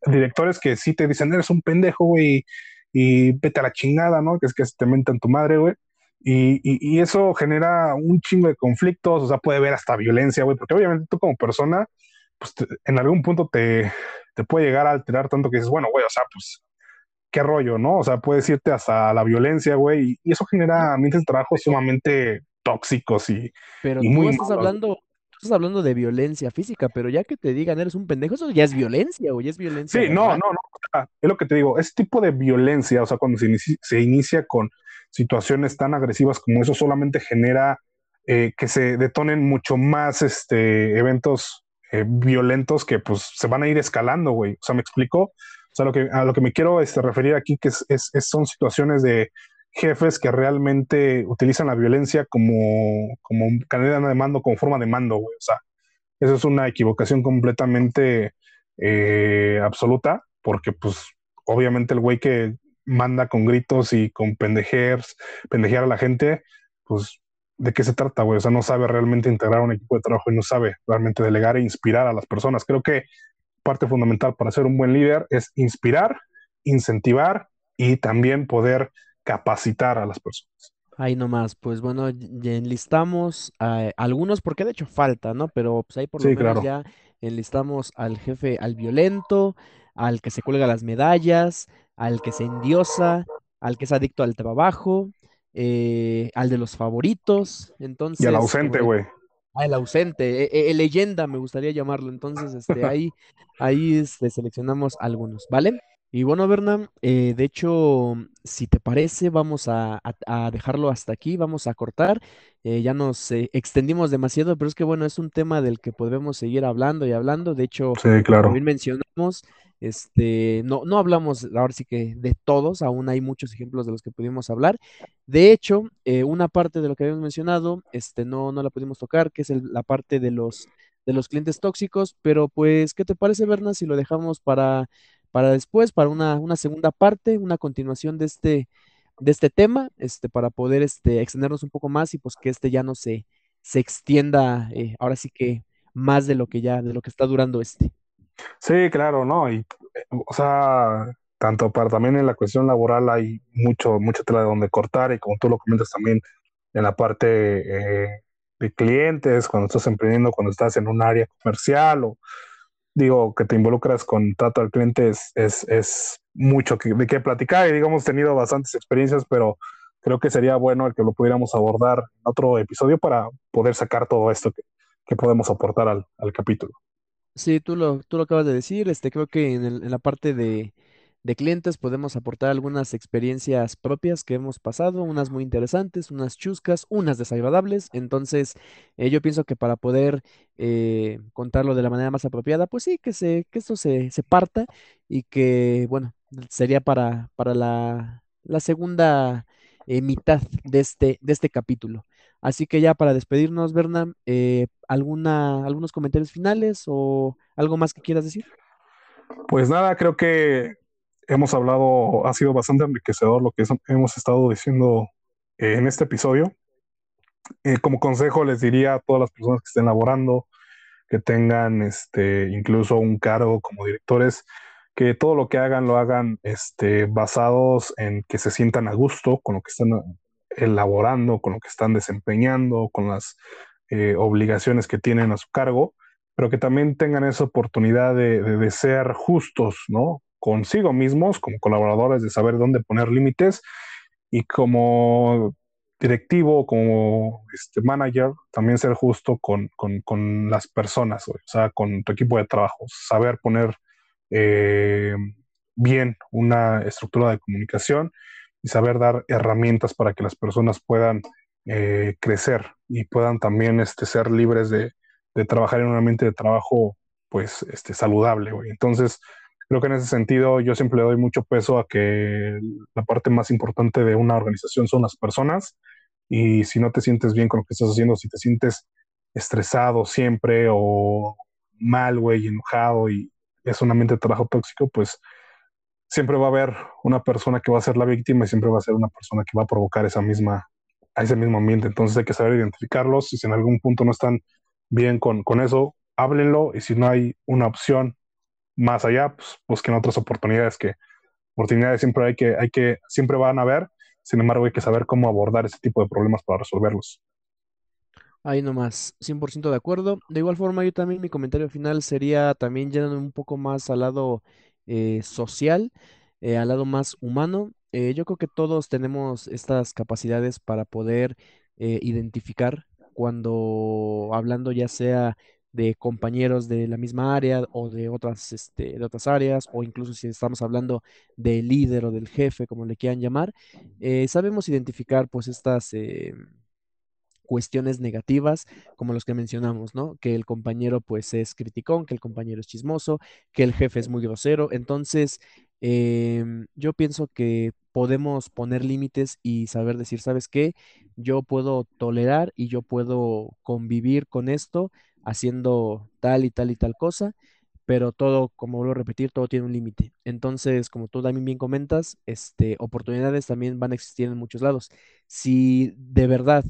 directores que sí te dicen, eres un pendejo, güey, y vete a la chingada, ¿no? Que es que te mentan tu madre, güey. Y, y, eso genera un chingo de conflictos, o sea, puede haber hasta violencia, güey, porque obviamente tú como persona, pues en algún punto te, te puede llegar a alterar tanto que dices, bueno, güey, o sea, pues qué rollo, ¿no? O sea, puedes irte hasta la violencia, güey, y, eso genera ambientes de trabajo sumamente tóxicos y, pero tú muy estás hablando, estás hablando de violencia física, pero ya que te digan eres un pendejo, eso ya es violencia, güey, es violencia. Sí, no, no, no, es lo que te digo, ese tipo de violencia, o sea, cuando se inicia, con situaciones tan agresivas como eso, solamente genera eh, que se detonen mucho más este, eventos eh, violentos que pues se van a ir escalando, güey. O sea, ¿me explico? Sea, lo que, a lo que me quiero este, referir aquí que es, son situaciones de jefes que realmente utilizan la violencia como, como cadena de mando, como forma de mando, güey. O sea, eso es una equivocación completamente eh, absoluta, porque pues obviamente el güey que manda con gritos y con pendejear, pendejear a la gente, pues ¿de qué se trata, güey? O sea, no sabe realmente integrar un equipo de trabajo y no sabe realmente delegar e inspirar a las personas. Creo que parte fundamental para ser un buen líder es inspirar, incentivar y también poder capacitar a las personas. Ahí nomás, pues bueno, ya enlistamos a algunos, porque de hecho falta, ¿no? Pero pues ahí por lo Sí, menos claro. ya enlistamos al jefe, al violento, al que se cuelga las medallas, al que se endiosa, al que es adicto al trabajo, eh, al de los favoritos. Y al Entonces, ausente, de, güey. Ah, el ausente, eh, eh, leyenda me gustaría llamarlo. Entonces, este, ahí, ahí este, seleccionamos algunos, ¿vale? Y bueno, Berna, eh, de hecho, si te parece, vamos a, a- a dejarlo hasta aquí, vamos a cortar. Eh, ya nos eh, extendimos demasiado, pero es que bueno, es un tema del que podemos seguir hablando y hablando. De hecho, Sí, como claro. bien mencionamos, este, no, no hablamos ahora sí que de todos, aún hay muchos ejemplos de los que pudimos hablar. De hecho, eh, una parte de lo que habíamos mencionado, este, no, no la pudimos tocar, que es el- la parte de los, de los clientes tóxicos, pero pues, ¿qué te parece, Berna, si lo dejamos para, para después, para una, una segunda parte, una continuación de este, de este tema, este, para poder este, extendernos un poco más y pues que este ya no se, se extienda, eh, ahora sí que más de lo que ya, de lo que está durando este. Sí, claro, ¿no? Y, o sea, tanto para también en la cuestión laboral hay mucho, mucha tela de donde cortar y como tú lo comentas también en la parte eh, de clientes, cuando estás emprendiendo, cuando estás en un área comercial o digo que te involucras con trato al cliente es, es, es mucho de qué platicar y digamos tenido bastantes experiencias, pero creo que sería bueno el que lo pudiéramos abordar en otro episodio para poder sacar todo esto que, que podemos aportar al, al capítulo. Sí, tú lo, tú lo acabas de decir, este, creo que en el- en la parte de, de clientes podemos aportar algunas experiencias propias que hemos pasado, unas muy interesantes, unas chuscas, unas desagradables. Entonces, eh, yo pienso que para poder eh, contarlo de la manera más apropiada, pues sí, que se, que esto se, se parta y que, bueno, sería para, para la, la segunda eh, mitad de este, de este capítulo. Así que ya para despedirnos, Berna, ¿alguna, algunos comentarios finales o algo más que quieras decir? Pues nada, creo que hemos hablado, ha sido bastante enriquecedor lo que hemos estado diciendo eh, en este episodio. Eh, como consejo les diría a todas las personas que estén laborando, que tengan este, incluso un cargo como directores, que todo lo que hagan lo hagan este, basados en que se sientan a gusto con lo que están elaborando, con lo que están desempeñando, con las eh, obligaciones que tienen a su cargo, pero que también tengan esa oportunidad de, de, de ser justos, ¿no? Consigo mismos, como colaboradores, de saber dónde poner límites y como directivo, como este manager, también ser justo con, con, las personas, o sea, con tu equipo de trabajo, saber poner eh, bien una estructura de comunicación y saber dar herramientas para que las personas puedan eh, crecer y puedan también este, ser libres de, de, trabajar en un ambiente de trabajo pues este, saludable. Güey. Entonces, creo que en ese sentido yo siempre le doy mucho peso a que la parte más importante de una organización son las personas y si no te sientes bien con lo que estás haciendo, si te sientes estresado siempre o mal, güey, enojado y es un ambiente de trabajo tóxico, pues siempre va a haber una persona que va a ser la víctima y siempre va a ser una persona que va a provocar esa misma, a ese mismo ambiente. Entonces hay que saber identificarlos y si en algún punto no están bien con, con eso, háblenlo y si no hay una opción más allá, pues busquen otras oportunidades que oportunidades siempre hay que, hay que, siempre van a haber, sin embargo hay que saber cómo abordar ese tipo de problemas para resolverlos. Ahí nomás, 100% de acuerdo. De igual forma, yo también mi comentario final sería también yendo un poco más al lado eh, social, eh, al lado más humano. Eh, yo creo que todos tenemos estas capacidades para poder identificar cuando hablando ya sea de compañeros de la misma área o de otras, este, de otras áreas, o incluso si estamos hablando del líder o del jefe, como le quieran llamar, eh, sabemos identificar pues estas eh, cuestiones negativas, como los que mencionamos, ¿no? Que el compañero pues es criticón, que el compañero es chismoso, que el jefe es muy grosero. Entonces, eh, yo pienso que podemos poner límites y saber decir, ¿sabes qué? Yo puedo tolerar y yo puedo convivir con esto haciendo tal y tal y tal cosa, pero todo, como vuelvo a repetir, todo tiene un límite. Entonces, como tú también bien comentas, este, oportunidades también van a existir en muchos lados. Si de verdad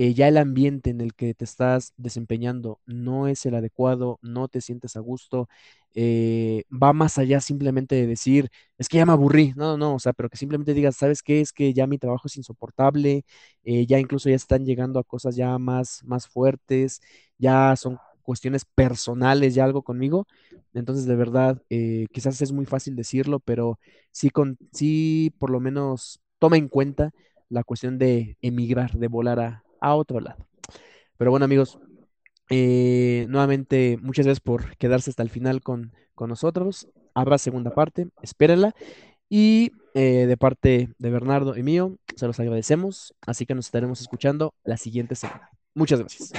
eh, ya el ambiente en el que te estás desempeñando no es el adecuado, no te sientes a gusto, eh, va más allá simplemente de decir, es que ya me aburrí, no, no, o sea, pero que simplemente digas, ¿sabes qué? Es que ya mi trabajo es insoportable, eh, ya incluso ya están llegando a cosas ya más, más fuertes, ya son cuestiones personales, ya algo conmigo. Entonces, de verdad, quizás es muy fácil decirlo, pero sí, con, sí, por lo menos toma en cuenta la cuestión de emigrar, de volar a, a otro lado. Pero bueno, amigos, eh, nuevamente muchas gracias por quedarse hasta el final con, nosotros. Habrá segunda parte, espérenla. Y eh, de parte de Bernardo y mío, se los agradecemos. Así que nos estaremos escuchando la siguiente semana. Muchas gracias.